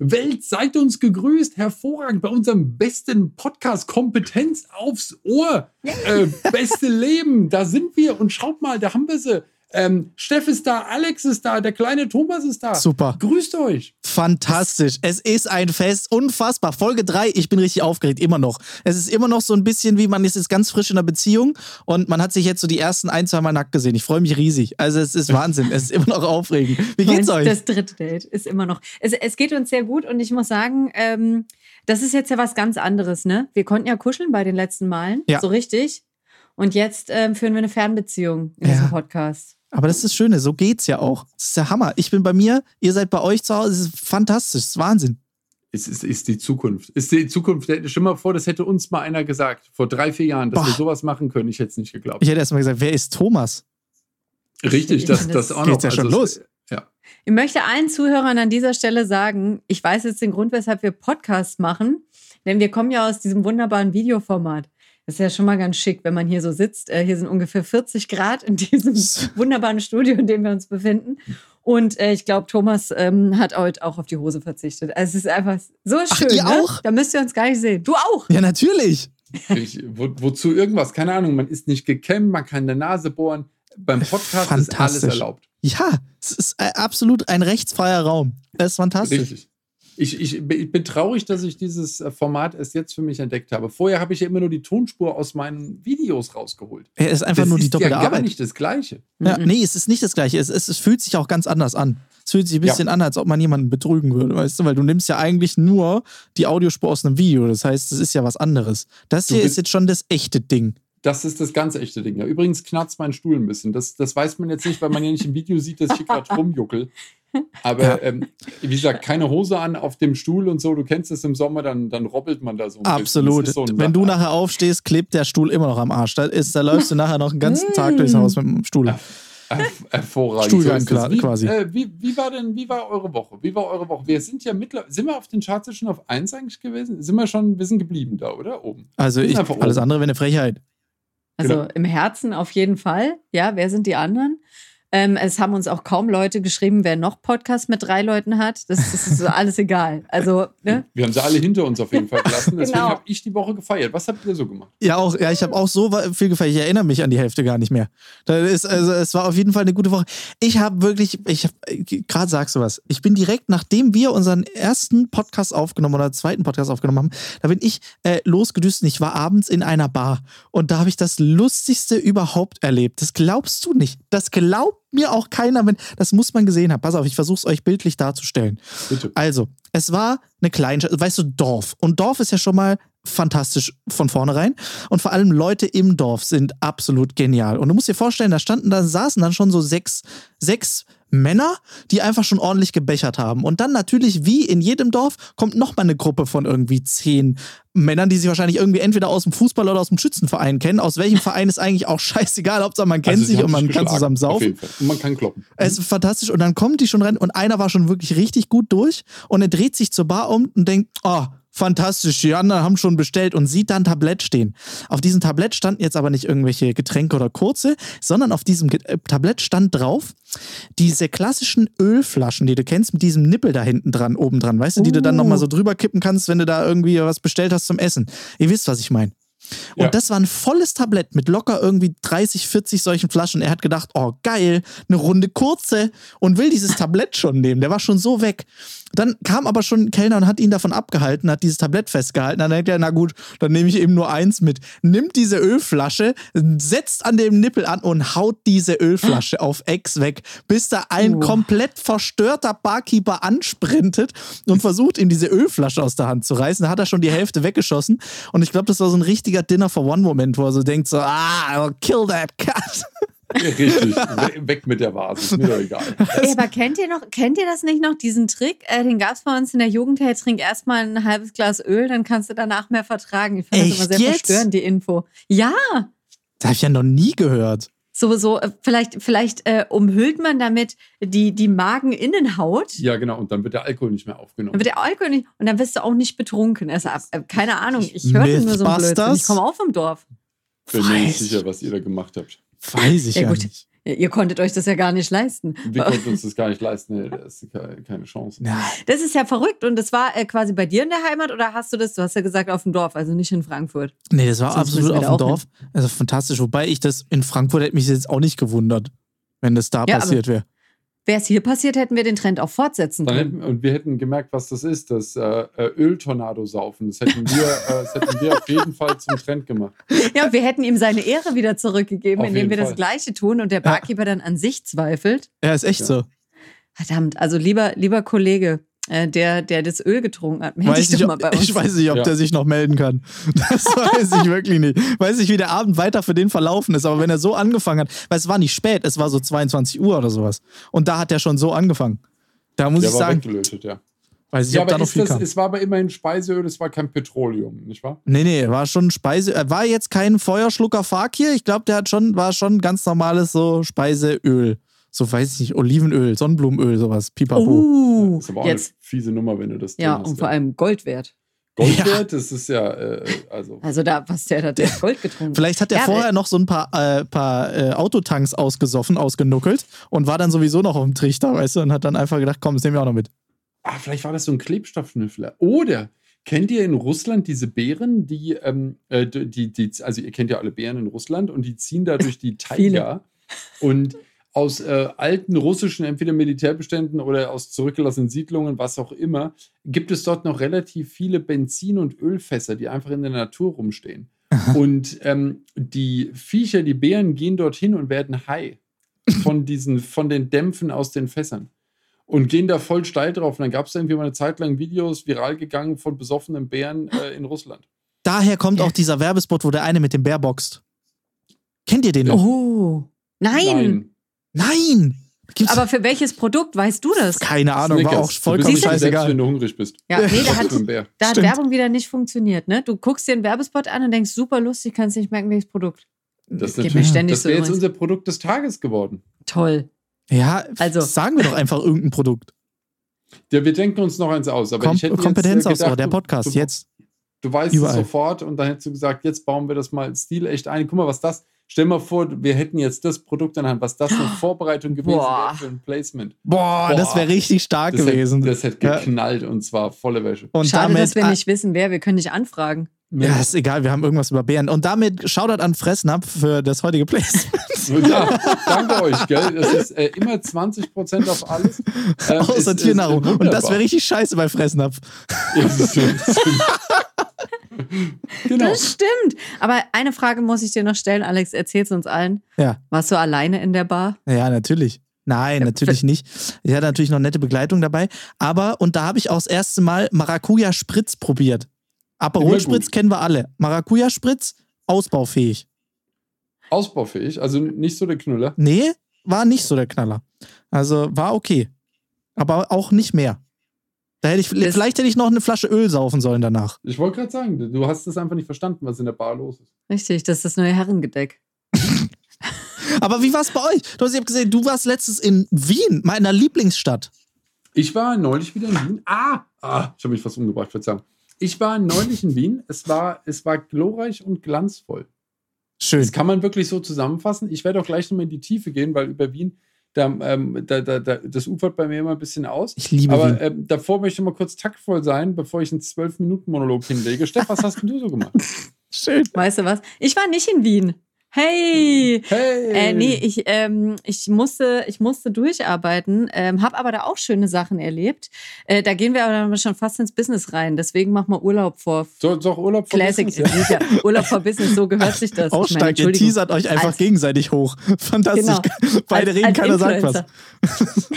Welt, seid uns gegrüßt. Hervorragend bei unserem besten Podcast Kompetenz aufs Ohr. Äh, beste Leben, da sind wir. Und schaut mal, da haben wir sie. Ähm, Steff ist da, Alex ist da, der kleine Thomas ist da. Super. Grüßt euch. Fantastisch. Es ist ein Fest. Unfassbar. Folge 3, ich bin richtig aufgeregt, immer noch. Es ist immer noch so ein bisschen wie, man ist jetzt ganz frisch in einer Beziehung und man hat sich jetzt so die ersten ein, zwei Mal nackt gesehen. Ich freue mich riesig. Also es ist Wahnsinn. es ist immer noch aufregend. Wie geht's euch? Das dritte Date ist immer noch. Es, es geht uns sehr gut und ich muss sagen, ähm, das ist jetzt ja was ganz anderes, ne? Wir konnten ja kuscheln bei den letzten Malen. Ja. So richtig. Und jetzt ähm, führen wir eine Fernbeziehung in Ja. diesem Podcast. Aber das ist das Schöne, so geht's ja auch. Das ist der Hammer. Ich bin bei mir, ihr seid bei euch zu Hause. Das ist fantastisch, das ist Wahnsinn. Es ist, ist die Zukunft. Ist die Zukunft. Stell dir mal vor, das hätte uns mal einer gesagt, vor drei, vier Jahren, dass Boah. wir sowas machen können. Ich hätte es nicht geglaubt. Ich hätte erst mal gesagt, wer ist Thomas? Richtig, Ich das, das das auch noch. geht's ja schon es- los. Ja. Ich möchte allen Zuhörern an dieser Stelle sagen, ich weiß jetzt den Grund, weshalb wir Podcasts machen, denn wir kommen ja aus diesem wunderbaren Videoformat. Das ist ja schon mal ganz schick, wenn man hier so sitzt. Äh, hier sind ungefähr 40 Grad in diesem wunderbaren Studio, in dem wir uns befinden. Und äh, ich glaube, Thomas ähm, hat heute auch auf die Hose verzichtet. Also es ist einfach so schön. ihr ne? auch? Da müsst ihr uns gar nicht sehen. Du auch. Ja, natürlich. Ich, wo, wozu irgendwas? Keine Ahnung. Man ist nicht gekämmt, man kann in der Nase bohren. Beim Podcast ist alles Fantastisch. erlaubt. Ja, es ist äh, absolut ein rechtsfreier Raum. Das ist fantastisch. Richtig. Ich, ich, ich bin traurig, dass ich dieses äh, Format erst jetzt für mich entdeckt habe. Vorher habe ich ja immer nur die Tonspur aus meinen Videos rausgeholt. Er ist einfach das nur die doppelte ja gar Arbeit. nicht das Gleiche. Ja, Mhm. nee, es ist nicht das Gleiche. Es, es, es fühlt sich auch ganz anders an. Es fühlt sich ein bisschen an, als ob man jemanden betrügen würde, weißt du? Weil du nimmst ja eigentlich nur die Audiospur aus einem Video. Das heißt, das ist ja was anderes. Das Du hier ist jetzt schon das echte Ding. Das ist das ganz echte Ding. Ja. Übrigens knarzt mein Stuhl ein bisschen. Das, das weiß man jetzt nicht, weil man ja nicht im Video sieht, dass ich hier gerade rumjuckel. Aber Ja. ähm, wie gesagt, keine Hose an auf dem Stuhl und so. Du kennst es im Sommer, dann, dann robbelt man da so ein bisschen. Absolut. So ein- Wenn du nachher aufstehst, klebt der Stuhl immer noch am Arsch. Da, ist, da läufst du nachher noch einen ganzen Tag durchs Haus mit dem Stuhl. Herv- Hervorragend. Stuhlgang klar, wie, quasi. Äh, wie, wie war denn, wie war eure Woche? Wie war eure Woche? Wir sind ja mittlerweile, sind wir auf den Charts schon auf 1 eigentlich gewesen? Sind wir schon, wir sind geblieben da, oder? Oben. Also ich, alles oben. andere wäre eine Frechheit. Also Genau. im Herzen auf jeden Fall. Ja, wer sind die anderen? Ähm, es haben uns auch kaum Leute geschrieben, wer noch Podcast mit drei Leuten hat. Das, das ist so alles egal. Also, ne? Wir haben sie alle hinter uns auf jeden Fall gelassen. Deswegen Genau. habe ich die Woche gefeiert. Was habt ihr so gemacht? Ja, auch, ja, ich habe auch so viel gefeiert. Ich erinnere mich an die Hälfte gar nicht mehr. Das ist, also, es war auf jeden Fall eine gute Woche. Ich habe wirklich, ich hab, gerade sagst du was, ich bin direkt, nachdem wir unseren ersten Podcast aufgenommen oder zweiten Podcast aufgenommen haben, da bin ich äh, losgedüst und ich war abends in einer Bar und da habe ich das Lustigste überhaupt erlebt. Das glaubst du nicht. Das glaubt mir auch keiner, wenn, das muss man gesehen haben. Pass auf, ich versuche es euch bildlich darzustellen. Bitte. Also, es war eine Kleinstadt, weißt du, Dorf. Und Dorf ist ja schon mal fantastisch von vornherein. Und vor allem Leute im Dorf sind absolut genial. Und du musst dir vorstellen, da standen, da saßen dann schon so sechs, sechs Männer, die einfach schon ordentlich gebechert haben. Und dann natürlich, wie in jedem Dorf, kommt nochmal eine Gruppe von irgendwie zehn Männern, die sich wahrscheinlich irgendwie entweder aus dem Fußball oder aus dem Schützenverein kennen. Aus welchem Verein ist eigentlich auch scheißegal. Hauptsache man kennt Also, sich und man kann zusammen Auf saufen. Und man kann kloppen. Es ist fantastisch. Und dann kommen die schon rein und einer war schon wirklich richtig gut durch und er dreht sich zur Bar um und denkt, oh, fantastisch, die anderen haben schon bestellt und sieht da ein Tablett stehen. Auf diesem Tablett standen jetzt aber nicht irgendwelche Getränke oder kurze, sondern auf diesem äh, Tablett stand drauf diese klassischen Ölflaschen, die du kennst, mit diesem Nippel da hinten dran, oben dran, weißt du, die du dann Uh. nochmal so drüber kippen kannst, wenn du da irgendwie was bestellt hast zum Essen. Ihr wisst, was ich meine. Und Ja. das war ein volles Tablett mit locker irgendwie 30, 40 solchen Flaschen. Er hat gedacht, oh geil, eine Runde kurze und will dieses Tablett schon nehmen. Der war schon so weg. Dann kam aber schon ein Kellner und hat ihn davon abgehalten, hat dieses Tablett festgehalten. Dann denkt er, na gut, dann nehme ich eben nur eins mit. Nimmt diese Ölflasche, setzt an dem Nippel an und haut diese Ölflasche auf Ex weg, bis da ein Uh. komplett verstörter Barkeeper ansprintet und versucht, ihm diese Ölflasche aus der Hand zu reißen. Da hat er schon die Hälfte weggeschossen. Und ich glaube, das war so ein richtiger Dinner for One-Moment, wo er so denkt: so, ah, I'll kill that cat. Richtig. We- Weg mit der Vase. Ist mir doch egal. Ey, aber kennt ihr noch, kennt ihr das nicht noch, diesen Trick? Äh, den gab es bei uns in der Jugend. Hey, trink erstmal ein halbes Glas Öl, dann kannst du danach mehr vertragen. Ich fand das Echt immer sehr jetzt? verstörend, die Info. Ja, Das habe ich ja noch nie gehört. so, so, äh, vielleicht, vielleicht äh, umhüllt man damit die, die Mageninnenhaut. Ja, genau. Und dann wird der Alkohol nicht mehr aufgenommen. Dann wird der Alkohol nicht, und dann wirst du auch nicht betrunken. Also, äh, keine Ahnung, ich hörte nur so ein Blödsinn. Ich komme auch vom Dorf. Bin mir nicht sicher, was ihr da gemacht habt. Weiß ich Ja, ja, gut. nicht. Ihr konntet euch das ja gar nicht leisten. Wir konnten uns das gar nicht leisten. Nee, das ist keine, keine Chance. Ja, Das ist ja verrückt. Und das war äh, quasi bei dir in der Heimat oder hast du das, du hast ja gesagt, auf dem Dorf, also nicht in Frankfurt? nee, das war Sonst absolut auf dem Dorf. Also fantastisch. Wobei ich das in Frankfurt hätte mich jetzt auch nicht gewundert, wenn das da Ja, passiert wäre. Wäre es hier passiert, hätten wir den Trend auch fortsetzen können. hätten, und wir hätten gemerkt, was das ist, das äh, äh, Öltornado saufen. Das hätten wir, äh, das hätten wir auf jeden Fall zum Trend gemacht. Ja, wir hätten ihm seine Ehre wieder zurückgegeben, Auf indem wir das Fall. Gleiche tun und der Barkeeper dann an sich zweifelt. Ja, ist echt Ja. so. Verdammt, also lieber, lieber Kollege, der, der das Öl getrunken hat, melde Weiß dich doch nicht, mal bei uns. ich weiß nicht, ob Ja. der sich noch melden kann. Das weiß ich wirklich nicht. Weiß nicht, wie der Abend weiter für den verlaufen ist. Aber wenn er so angefangen hat, weil es war nicht spät, es war so 22 Uhr oder sowas. Und da hat er schon so angefangen. Da muss Der ich war sagen, ja. weiß ich, Ja, ob da aber noch ist viel das, kam. es war aber immerhin Speiseöl, es war kein Petroleum, nicht wahr? Nee, nee, war schon Speise. Er war jetzt kein Feuerschlucker Fakir. Ich glaube, der hat schon, war schon ganz normales so Speiseöl. So weiß ich nicht, Olivenöl, Sonnenblumenöl, sowas. Pipapo. Uh, Das ist aber auch jetzt, eine fiese Nummer, wenn du das ja, hast. und vor allem Gold wert. Gold Ja. wert, das ist ja, äh, also. Also da, was der hat, der Gold getrunken. Vielleicht hat er Ja, vorher noch so ein paar, äh, paar äh, Autotanks ausgesoffen, ausgenuckelt und war dann sowieso noch auf dem Trichter, weißt du, und hat dann einfach gedacht, komm, das nehmen wir auch noch mit. Ah, vielleicht war das so ein Klebstoffschnüffler. Oder kennt ihr in Russland diese Bären, die, ähm, äh, die, die, also ihr kennt ja alle Bären in Russland und die ziehen da durch die Taiga und aus äh, alten russischen, entweder Militärbeständen oder aus zurückgelassenen Siedlungen, was auch immer, gibt es dort noch relativ viele Benzin- und Ölfässer, die einfach in der Natur rumstehen. Und ähm, die Viecher, die Bären, gehen dorthin und werden high von diesen, von den Dämpfen aus den Fässern und gehen da voll steil drauf. Und dann gab es irgendwie mal eine Zeit lang Videos viral gegangen von besoffenen Bären äh, in Russland. Daher kommt Ja. auch dieser Werbespot, wo der eine mit dem Bär boxt. Kennt ihr den noch? Oh, nein. Nein! Gibt's Aber für welches Produkt weißt du das? keine Ahnung, war auch Snickers. vollkommen du bist selbst, scheißegal. wenn du hungrig bist. Ja, nee, da hat, da hat. Werbung wieder nicht funktioniert. Ne? Du guckst dir einen Werbespot an und denkst, super lustig, kannst nicht merken, welches Produkt. Das, ist Geht mir natürlich, ständig das so wäre jetzt übrigens. unser Produkt des Tages geworden. Toll. Ja, Also- sagen wir doch einfach irgendein Produkt. Ja, wir denken uns noch eins aus. Aber Kom ich hätte jetzt, äh, Kompetenzausbau, gedacht, der du- Podcast, du, jetzt. Du weißt Überall. es sofort und dann hättest du gesagt, jetzt bauen wir das mal stilecht ein. Guck mal, was das. Stell mal vor, wir hätten jetzt das Produkt in der Hand, was das eine Vorbereitung gewesen Boah. wäre für ein Placement. Boah, Boah. das wäre richtig stark Das gewesen. hätte, das hätte Ja. geknallt und zwar volle Wäsche. Und Schade, damit, dass wir nicht wissen, wer. Wir können dich anfragen. Ja, ist egal, wir haben irgendwas über Bären. Und damit Shoutout an Fressnapf für das heutige Placement. Ja, danke euch, gell? Das ist äh, immer 20% auf alles. Ähm, ist- Außer ist Tiernahrung. Und das wäre richtig scheiße bei Fressnapf. Ja, das ist genau. Das stimmt. Aber eine Frage muss ich dir noch stellen, Alex. Erzähl's uns allen. Ja. Warst du alleine in der Bar? Ja, natürlich. Nein, natürlich nicht. Ich hatte natürlich noch nette Begleitung dabei. Aber, und da habe ich auch das erste Mal Maracuja-Spritz probiert. Aperol Immer Spritz gut. kennen wir alle. Maracuja-Spritz, ausbaufähig. Ausbaufähig, also nicht so der Knüller. Nee, war nicht so der Knaller. Also war okay. Aber auch nicht mehr. Da hätte ich, vielleicht hätte ich noch eine Flasche Öl saufen sollen danach. Ich wollte gerade sagen, du hast es einfach nicht verstanden, was in der Bar los ist. Richtig, das ist das neue Herrengedeck. Aber wie war es bei euch? Du hast ja gesehen, du warst letztens in Wien, meiner Lieblingsstadt. Ich war neulich wieder in Wien. Ah, ah ich habe mich fast umgebracht, Verzeihung. Ich war neulich in Wien. Es war, es war glorreich und glanzvoll. Schön. Das kann man wirklich so zusammenfassen. Ich werde auch gleich nochmal in die Tiefe gehen, weil über Wien, da, ähm, da, da, da, das ufert bei mir immer ein bisschen aus. Ich liebe Wien. Aber ähm, davor möchte ich mal kurz taktvoll sein, bevor ich einen 12-Minuten-Monolog hinlege. Steff, was hast denn du so gemacht? Schön. Weißt du was? Ich war nicht in Wien. Hey! Hey! Äh, nee, ich, ähm, ich, musste, ich musste durcharbeiten, ähm, habe aber da auch schöne Sachen erlebt. Äh, da gehen wir aber dann schon fast ins Business rein. Deswegen machen wir Urlaub vor so, doch Urlaub vor Classic. Business, ja. Ja. Urlaub vor Business, so gehört sich das. Aussteigt, ihr teasert euch einfach Als- gegenseitig hoch. Fantastisch. Genau. Beide Als- reden, als keiner sagt was. Influencer.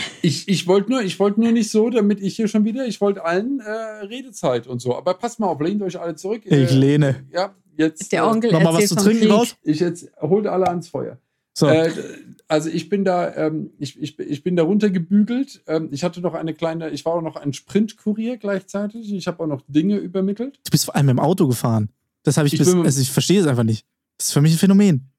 Ich, ich wollte nur, ich wollte nur nicht so, damit ich hier schon wieder, ich wollte allen äh, Redezeit und so. Aber passt mal auf, lehnt euch alle zurück. Ich Äh, lehne. Ja, jetzt. Der Onkel Nochmal was zu trinken raus? Ich jetzt holt alle ans Feuer. So. Äh, also ich bin da, ähm, ich, ich, ich bin da runtergebügelt. Ähm, ich hatte noch eine kleine, ich war auch noch ein Sprintkurier gleichzeitig. Ich habe auch noch Dinge übermittelt. Du bist vor allem im Auto gefahren. Das habe ich, Ich bis, bin- also ich verstehe es einfach nicht. Das ist für mich ein Phänomen.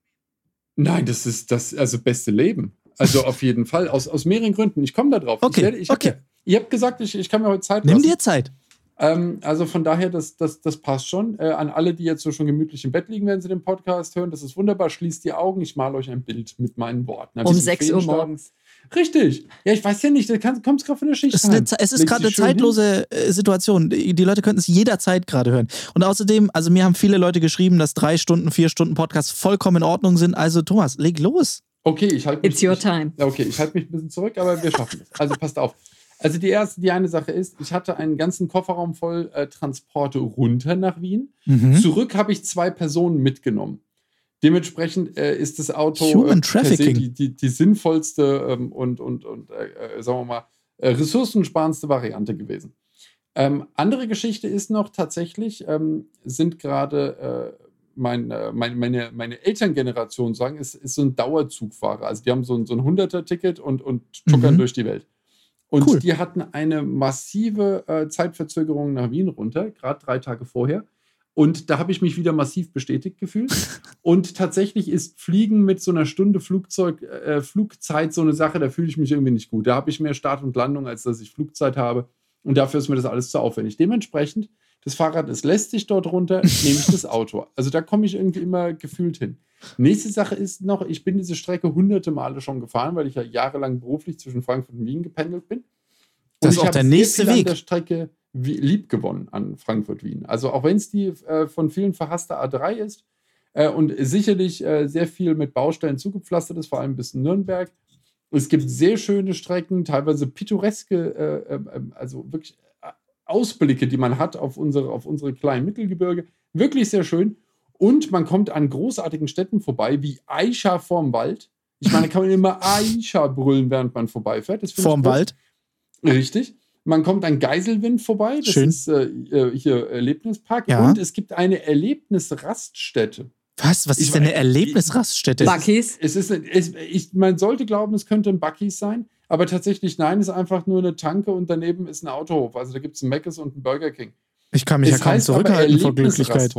Nein, das ist das also beste Leben. Also auf jeden Fall aus, aus mehreren Gründen. Ich komme da drauf. Okay, ich werde, ich okay. Hab, ihr habt gesagt, ich, ich kann mir heute Zeit Nimm lassen. dir Zeit. Ähm, also von daher, das, das, das passt schon. Äh, an alle, die jetzt so schon gemütlich im Bett liegen, wenn sie den Podcast hören, das ist wunderbar. Schließt die Augen, ich male euch ein Bild mit meinen Worten. Um 6 Uhr morgens. Richtig. Ja, ich weiß ja nicht, du kommst gerade von der Schicht. Es ist, es ist gerade eine zeitlose hin. Äh, Situation. Die, die Leute könnten es jederzeit gerade hören. Und außerdem, also mir haben viele Leute geschrieben, dass drei Stunden, vier Stunden Podcast vollkommen in Ordnung sind. Also Thomas, leg los. Okay, ich halte mich. It's your time. Ich, okay, ich halte mich ein bisschen zurück, aber wir schaffen es. Also passt auf. Also die erste, die eine Sache ist, ich hatte einen ganzen Kofferraum voll äh, Transporte runter nach Wien. Mhm. Zurück habe ich zwei Personen mitgenommen. Dementsprechend äh, ist das Auto Human Trafficking. Die, die, die, sinnvollste ähm, und, und, und äh, äh, sagen wir mal, äh, ressourcensparendste Variante gewesen. Ähm, andere Geschichte ist noch tatsächlich, ähm, sind gerade äh, mein, äh, mein, meine, meine Elterngeneration sagen, ist, ist so ein Dauerzugfahrer. Also die haben so ein, so ein 100er-Ticket und, und tuckern mhm. durch die Welt. Und cool. die hatten eine massive äh, Zeitverzögerung nach Wien runter, gerade drei Tage vorher. Und da habe ich mich wieder massiv bestätigt gefühlt. Und tatsächlich ist Fliegen mit so einer Stunde Flugzeug, äh, Flugzeit so eine Sache, da fühle ich mich irgendwie nicht gut. Da habe ich mehr Start und Landung, als dass ich Flugzeit habe. Und dafür ist mir das alles zu aufwendig. Dementsprechend, das Fahrrad ist lästig dort runter, nehme ich das Auto. Also da komme ich irgendwie immer gefühlt hin. Nächste Sache ist noch, ich bin diese Strecke hunderte Male schon gefahren, weil ich ja jahrelang beruflich zwischen Frankfurt und Wien gependelt bin. Und das ist auch der nächste Weg. An der Strecke lieb gewonnen an Frankfurt-Wien. Also auch wenn es die äh, von vielen verhasste A3 ist äh, und sicherlich äh, sehr viel mit Baustellen zugepflastert ist, vor allem bis Nürnberg. Es gibt sehr schöne Strecken, teilweise pittoreske, äh, äh, also wirklich äh, Ausblicke, die man hat auf unsere, auf unsere kleinen Mittelgebirge. Wirklich sehr schön. Und man kommt an großartigen Städten vorbei, wie Aisha vorm Wald. Ich meine, kann man immer Aisha brüllen, während man vorbeifährt. vorm Wald? Richtig. Man kommt an Geiselwind vorbei. Das Schön. ist äh, äh, hier Erlebnispark. Ja. Und es gibt eine Erlebnisraststätte. Was? Was ich ist denn eine Erlebnisraststätte? Buckies? Es ist, es, ich, man sollte glauben, es könnte ein Buckies sein. Aber tatsächlich, nein, es ist einfach nur eine Tanke und daneben ist ein Autohof. Also da gibt es ein Mc's und ein Burger King. Ich kann mich es ja kaum zurückhalten vor Glücklichkeit.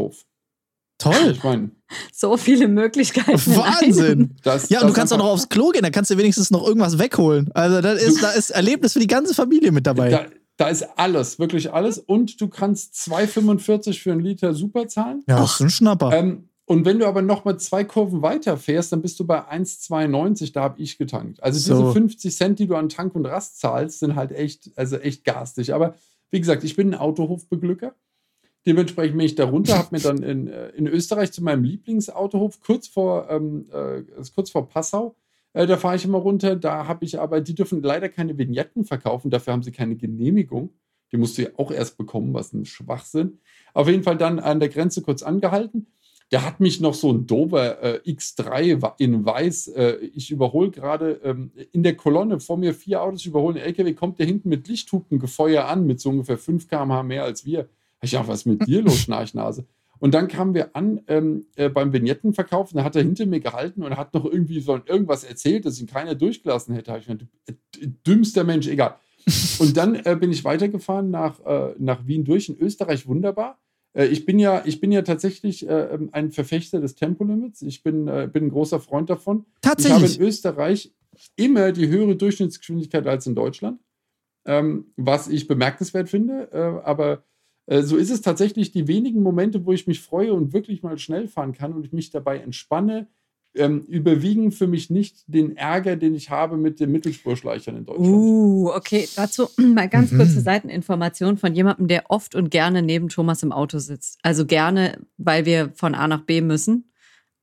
Toll. Ich meine. So viele Möglichkeiten. Wahnsinn. Das, ja, und du kannst auch noch aufs Klo gehen, dann kannst du wenigstens noch irgendwas wegholen. Also da ist, da ist Erlebnis für die ganze Familie mit dabei. Da, da ist alles, wirklich alles. Und du kannst 2,45 für einen Liter super zahlen. Ja, das ist ein Schnapper. Ähm, und wenn du aber noch mal zwei Kurven weiter fährst, dann bist du bei 1,92, da habe ich getankt. Also so. diese 50 Cent, die du an Tank und Rast zahlst, sind halt echt, also echt garstig. Aber wie gesagt, ich bin ein Autohofbeglücker. Dementsprechend bin ich da runter, habe mir dann in, äh, in Österreich zu meinem Lieblingsautohof kurz vor, ähm, äh, kurz vor Passau, äh, da fahre ich immer runter. Da habe ich aber, die dürfen leider keine Vignetten verkaufen, dafür haben sie keine Genehmigung. Die musst du ja auch erst bekommen, was ein Schwachsinn. Auf jeden Fall dann an der Grenze kurz angehalten. Der hat mich noch so ein Dover äh, X3 in weiß. Äh, ich überhole gerade ähm, in der Kolonne vor mir vier Autos, ich überhole einen LKW, kommt der hinten mit Lichthupengefeuer an, mit so ungefähr 5 km/h mehr als wir. Ich dachte, was mit dir los, Schnarchnase? Und dann kamen wir an ähm, äh, beim Vignettenverkauf und da hat er hinter mir gehalten und hat noch irgendwie so irgendwas erzählt, dass ihn keiner durchgelassen hätte. Ich meine, äh, dümmster Mensch, egal. Und dann äh, bin ich weitergefahren nach, äh, nach Wien durch, in Österreich wunderbar. Äh, ich, bin ja, ich bin ja tatsächlich äh, ähm, ein Verfechter des Tempolimits. Ich bin, bin ein großer Freund davon. Tatsächlich. Ich habe in Österreich immer die höhere Durchschnittsgeschwindigkeit als in Deutschland, ähm, was ich bemerkenswert finde. aber äh, so ist es tatsächlich die wenigen Momente, wo ich mich freue und wirklich mal schnell fahren kann und ich mich dabei entspanne, ähm, überwiegen für mich nicht den Ärger, den ich habe mit den Mittelspurschleichern in Deutschland. Uh, okay. Dazu mal ganz mhm. kurze Seiteninformation von jemandem, der oft und gerne neben Thomas im Auto sitzt. Also gerne, weil wir von A nach B müssen.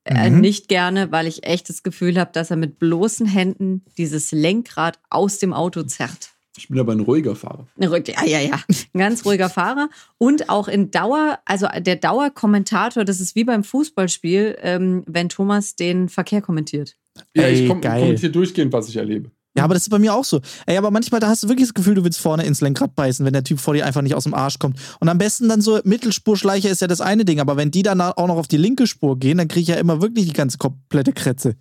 Äh, mhm. nicht gerne, weil ich echt das Gefühl habe, dass er mit bloßen Händen dieses Lenkrad aus dem Auto zerrt. Ich bin aber ein ruhiger Fahrer. Ja, ja, ja. Ein ganz ruhiger Fahrer. Und auch in Dauer, also der Dauerkommentator, das ist wie beim Fußballspiel, ähm, wenn Thomas den Verkehr kommentiert. Ja, ich kom kommentiere durchgehend, was ich erlebe. Ja, aber das ist bei mir auch so. Ey, aber manchmal, da hast du wirklich das Gefühl, du willst vorne ins Lenkrad beißen, wenn der Typ vor dir einfach nicht aus dem Arsch kommt. Und am besten dann so Mittelspurschleicher ist ja das eine Ding, aber wenn die dann auch noch auf die linke Spur gehen, dann kriege ich ja immer wirklich die ganze komplette Kretze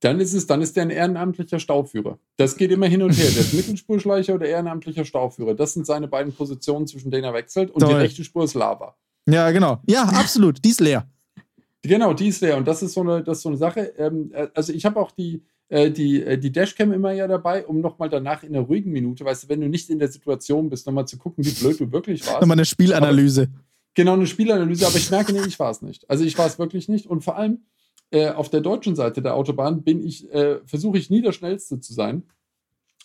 dann ist es, dann ist der ein ehrenamtlicher Stauführer. Das geht immer hin und her. Der ist Mittelspurschleicher oder ehrenamtlicher Stauführer. Das sind seine beiden Positionen, zwischen denen er wechselt. Und Toll. die rechte Spur ist Lava. Ja, genau. Ja, absolut. die ist leer. Genau, die ist leer. Und das ist so eine, das ist so eine Sache. Ähm, äh, also ich habe auch die, äh, die, äh, die Dashcam immer ja dabei, um nochmal danach in einer ruhigen Minute, weißt du, wenn du nicht in der Situation bist, nochmal zu gucken, wie blöd du wirklich warst. Nochmal eine Spielanalyse. Aber, genau, eine Spielanalyse, aber ich merke, nee, ich war es nicht. Also ich war es wirklich nicht. Und vor allem äh, auf der deutschen Seite der Autobahn bin ich, äh, versuche ich nie der Schnellste zu sein,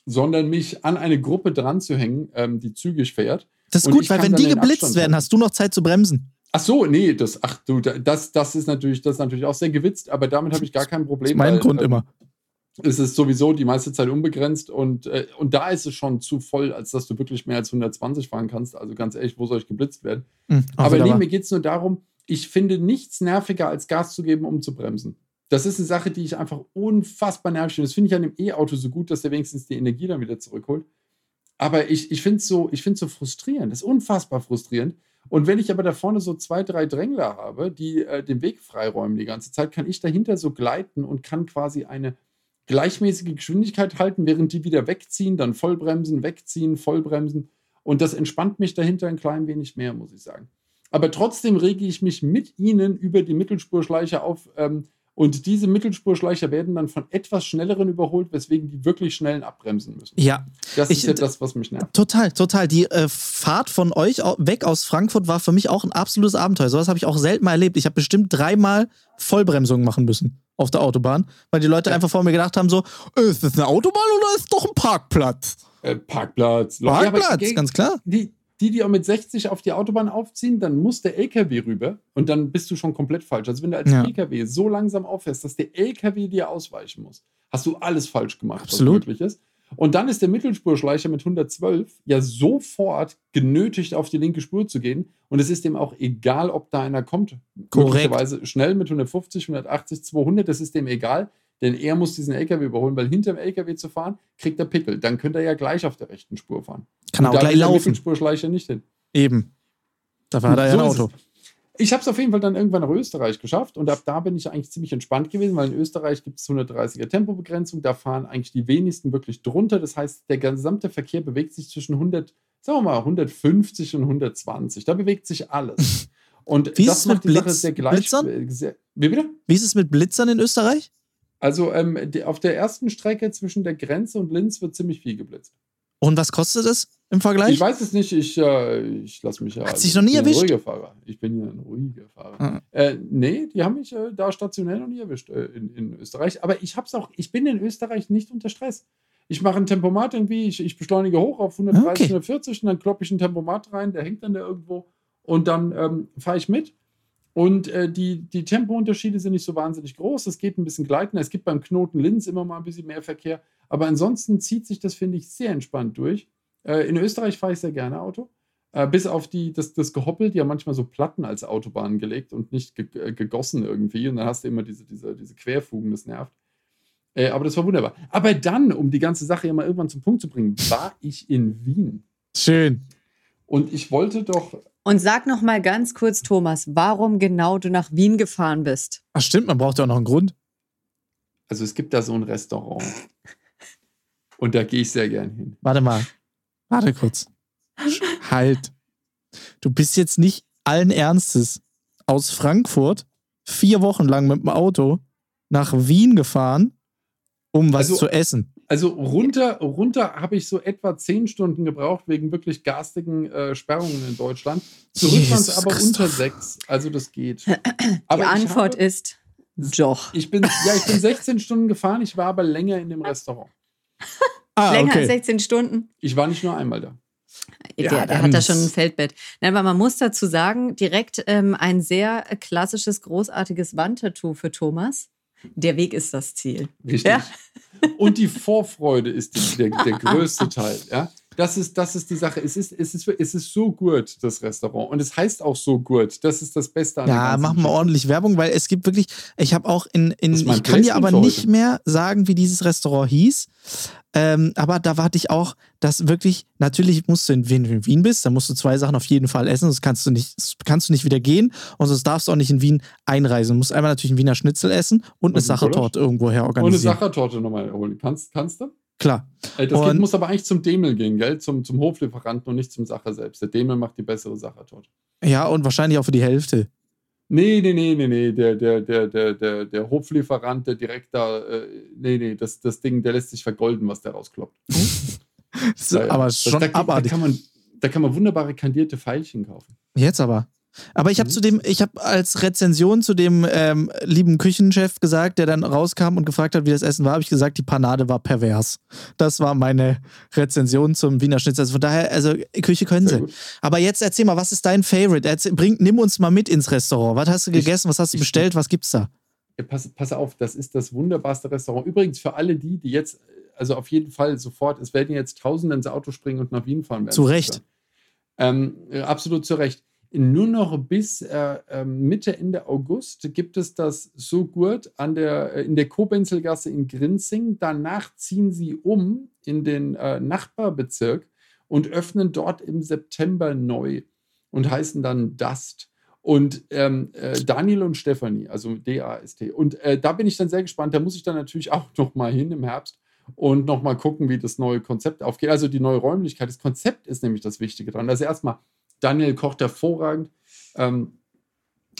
sondern mich an eine Gruppe dran zu hängen, ähm, die zügig fährt. Das ist gut, weil wenn die geblitzt werden, hast du noch Zeit zu bremsen. Ach so, nee, das, ach du, das, das ist natürlich, das ist natürlich auch sehr gewitzt, aber damit habe ich gar kein Problem. Das ist mein weil, Grund äh, immer. Es ist sowieso die meiste Zeit unbegrenzt und, äh, und da ist es schon zu voll, als dass du wirklich mehr als 120 fahren kannst. Also ganz ehrlich, wo soll ich geblitzt werden? Mhm, aber nee, mir geht es nur darum, ich finde nichts nerviger, als Gas zu geben, um zu bremsen. Das ist eine Sache, die ich einfach unfassbar nervig finde. Das finde ich an dem E-Auto so gut, dass der wenigstens die Energie dann wieder zurückholt. Aber ich, ich finde es so, so frustrierend. Das ist unfassbar frustrierend. Und wenn ich aber da vorne so zwei, drei Drängler habe, die äh, den Weg freiräumen die ganze Zeit, kann ich dahinter so gleiten und kann quasi eine gleichmäßige Geschwindigkeit halten, während die wieder wegziehen, dann vollbremsen, wegziehen, vollbremsen. Und das entspannt mich dahinter ein klein wenig mehr, muss ich sagen. Aber trotzdem rege ich mich mit Ihnen über die Mittelspurschleiche auf, ähm, und diese Mittelspurschleicher werden dann von etwas schnelleren überholt, weswegen die wirklich schnellen abbremsen müssen. Ja. Das ich, ist ja das, was mich nervt. Total, total. Die äh, Fahrt von euch weg aus Frankfurt war für mich auch ein absolutes Abenteuer. Sowas habe ich auch selten mal erlebt. Ich habe bestimmt dreimal Vollbremsungen machen müssen auf der Autobahn, weil die Leute ja. einfach vor mir gedacht haben: so, äh, ist das eine Autobahn oder ist doch ein Parkplatz? Äh, Parkplatz. Parkplatz, ja, ganz klar. Die, die, die auch mit 60 auf die Autobahn aufziehen, dann muss der LKW rüber und dann bist du schon komplett falsch. Also wenn du als ja. LKW so langsam auffährst, dass der LKW dir ausweichen muss, hast du alles falsch gemacht, Absolut. was möglich ist. Und dann ist der Mittelspurschleicher mit 112 ja sofort genötigt, auf die linke Spur zu gehen. Und es ist dem auch egal, ob da einer kommt. Korrekt. Möglicherweise schnell mit 150, 180, 200, das ist dem egal. Denn er muss diesen LKW überholen, weil hinter dem LKW zu fahren, kriegt er Pickel. Dann könnte er ja gleich auf der rechten Spur fahren. Kann auch gleich laufen. Spurschleicher nicht hin. Eben. Da war er ja so ein Auto. Ich habe es auf jeden Fall dann irgendwann nach Österreich geschafft und ab da bin ich eigentlich ziemlich entspannt gewesen, weil in Österreich gibt es 130er Tempobegrenzung, da fahren eigentlich die wenigsten wirklich drunter. Das heißt, der gesamte Verkehr bewegt sich zwischen 100, sagen wir mal 150 und 120. Da bewegt sich alles. Und wie das macht die Blitz, Sache sehr gleich. Sehr, wie bitte? Wie ist es mit Blitzern in Österreich? Also ähm, die, auf der ersten Strecke zwischen der Grenze und Linz wird ziemlich viel geblitzt. Und was kostet es im Vergleich? Ich weiß es nicht, ich, äh, ich lasse mich ja. Hat also, sich noch nie erwischt? Ruhiger Fahrer. Ich bin ja ein ruhiger Fahrer. Ah. Äh, nee, die haben mich äh, da stationell noch nie erwischt äh, in, in Österreich. Aber ich hab's auch, ich bin in Österreich nicht unter Stress. Ich mache ein Tempomat irgendwie, ich, ich beschleunige hoch auf 130, okay. 140 und dann kloppe ich ein Tempomat rein, der hängt dann da irgendwo und dann ähm, fahre ich mit. Und äh, die, die Tempounterschiede sind nicht so wahnsinnig groß. Es geht ein bisschen gleitender. Es gibt beim Knoten Linz immer mal ein bisschen mehr Verkehr. Aber ansonsten zieht sich das, finde ich, sehr entspannt durch. Äh, in Österreich fahre ich sehr gerne Auto. Äh, bis auf die, das, das Gehoppel, die haben manchmal so Platten als Autobahn gelegt und nicht ge äh, gegossen irgendwie. Und dann hast du immer diese, diese, diese Querfugen, das nervt. Äh, aber das war wunderbar. Aber dann, um die ganze Sache ja mal irgendwann zum Punkt zu bringen, war ich in Wien. Schön. Und ich wollte doch und sag noch mal ganz kurz, Thomas, warum genau du nach Wien gefahren bist. Ach stimmt, man braucht ja auch noch einen Grund. Also es gibt da so ein Restaurant. Und da gehe ich sehr gern hin. Warte mal. Warte kurz. halt. Du bist jetzt nicht allen Ernstes aus Frankfurt vier Wochen lang mit dem Auto nach Wien gefahren, um was also, zu essen. Also runter, runter habe ich so etwa zehn Stunden gebraucht, wegen wirklich garstigen äh, Sperrungen in Deutschland. Zurück waren es aber Christoph. unter sechs. Also das geht. Aber Die Antwort habe, ist doch. Ich bin, ja, ich bin 16 Stunden gefahren, ich war aber länger in dem Restaurant. ah, länger okay. als 16 Stunden? Ich war nicht nur einmal da. Der, ja, der hat da schon ein Feldbett. Nein, aber man muss dazu sagen, direkt ähm, ein sehr klassisches, großartiges Wandtattoo für Thomas. Der Weg ist das Ziel. Richtig. Ja? Und die Vorfreude ist der, der größte Teil. Ja? Das ist, das ist die Sache. Es ist, es, ist, es ist so gut, das Restaurant. Und es heißt auch so gut. Das ist das Beste an Ja, machen wir ordentlich Werbung, weil es gibt wirklich, ich habe auch in, in ich kann dir aber nicht mehr sagen, wie dieses Restaurant hieß. Ähm, aber da warte ich auch, dass wirklich, natürlich musst du in Wien, in Wien bist, da musst du zwei Sachen auf jeden Fall essen, sonst kannst du nicht, kannst du nicht wieder gehen und sonst darfst du auch nicht in Wien einreisen. Du musst einmal natürlich ein Wiener Schnitzel essen und, und eine Sachertorte irgendwoher organisieren. Und eine Sachertorte nochmal holen. Kannst, kannst du? Klar. Ey, das und, muss aber eigentlich zum Demel gehen, gell? Zum, zum Hoflieferanten und nicht zum Sacher selbst. Der Demel macht die bessere Sachertorte. Ja, und wahrscheinlich auch für die Hälfte. Nee, nee, nee, nee, nee. Der, der, der, der, der, der Hoflieferant, der direkt da, äh, nee, nee, das, das Ding, der lässt sich vergolden, was der rauskloppt. So, aber schon da, da, da, abartig. kann man, da kann man wunderbare kandierte Pfeilchen kaufen. Jetzt aber. Aber ich habe Mhm. zu dem, ich habe als Rezension zu dem ähm, lieben Küchenchef gesagt, der dann rauskam und gefragt hat, wie das Essen war, habe ich gesagt, die Panade war pervers. Das war meine Rezension zum Wiener Schnitzel. Also von daher, also Küche können Sehr sie. gut. Aber jetzt erzähl mal, was ist dein Favorite? Erzähl, bring, nimm uns mal mit ins Restaurant. Was hast du Ich- gegessen? Was hast du ich- bestellt? Was gibt's da? Ja, pass, pass auf, das ist das wunderbarste Restaurant. Übrigens für alle die, die jetzt, also auf jeden Fall sofort, es werden jetzt Tausende ins Auto springen und nach Wien fahren werden. Zu Recht. Ähm, äh, absolut zu Recht. Nur noch bis äh, ähm, Mitte, Ende August gibt es das so gut an der, äh, in der Kobenzlgasse in Grinzing. Danach ziehen sie um in den äh, Nachbarbezirk und öffnen dort im September neu und heißen dann Dust. Und ähm, äh, Daniel und Stefanie, also D-A-S-T. Und äh, da bin ich dann sehr gespannt. Da muss ich dann natürlich auch noch mal hin im Herbst und noch mal gucken, wie das neue Konzept aufgeht. Also die neue Räumlichkeit. Das Konzept ist nämlich das Wichtige dran. Also erstmal, Daniel kocht hervorragend. Ähm,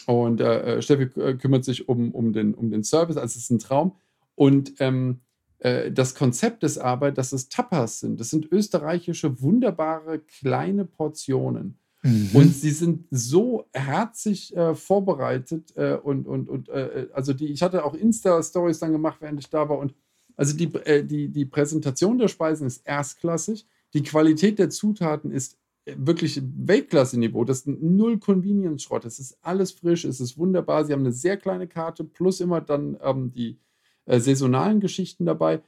und äh, äh, Steffi äh, kümmert sich um, um, den, um den Service. Also es ist ein Traum. Und ähm, äh, das Konzept ist aber, dass es Tapas sind. Das sind österreichische, wunderbare kleine Portionen. Mhm. Und sie sind so herzig äh, vorbereitet äh, und, und, und also die, ich hatte auch Insta-Stories dann gemacht, während ich da war. Und also die, die, die Präsentation der Speisen ist erstklassig. Die Qualität der Zutaten ist wirklich Weltklasse-Niveau. Das ist null Convenience-Schrott. Es ist alles frisch, es ist wunderbar. Sie haben eine sehr kleine Karte, plus immer dann ähm, die äh, saisonalen Geschichten dabei.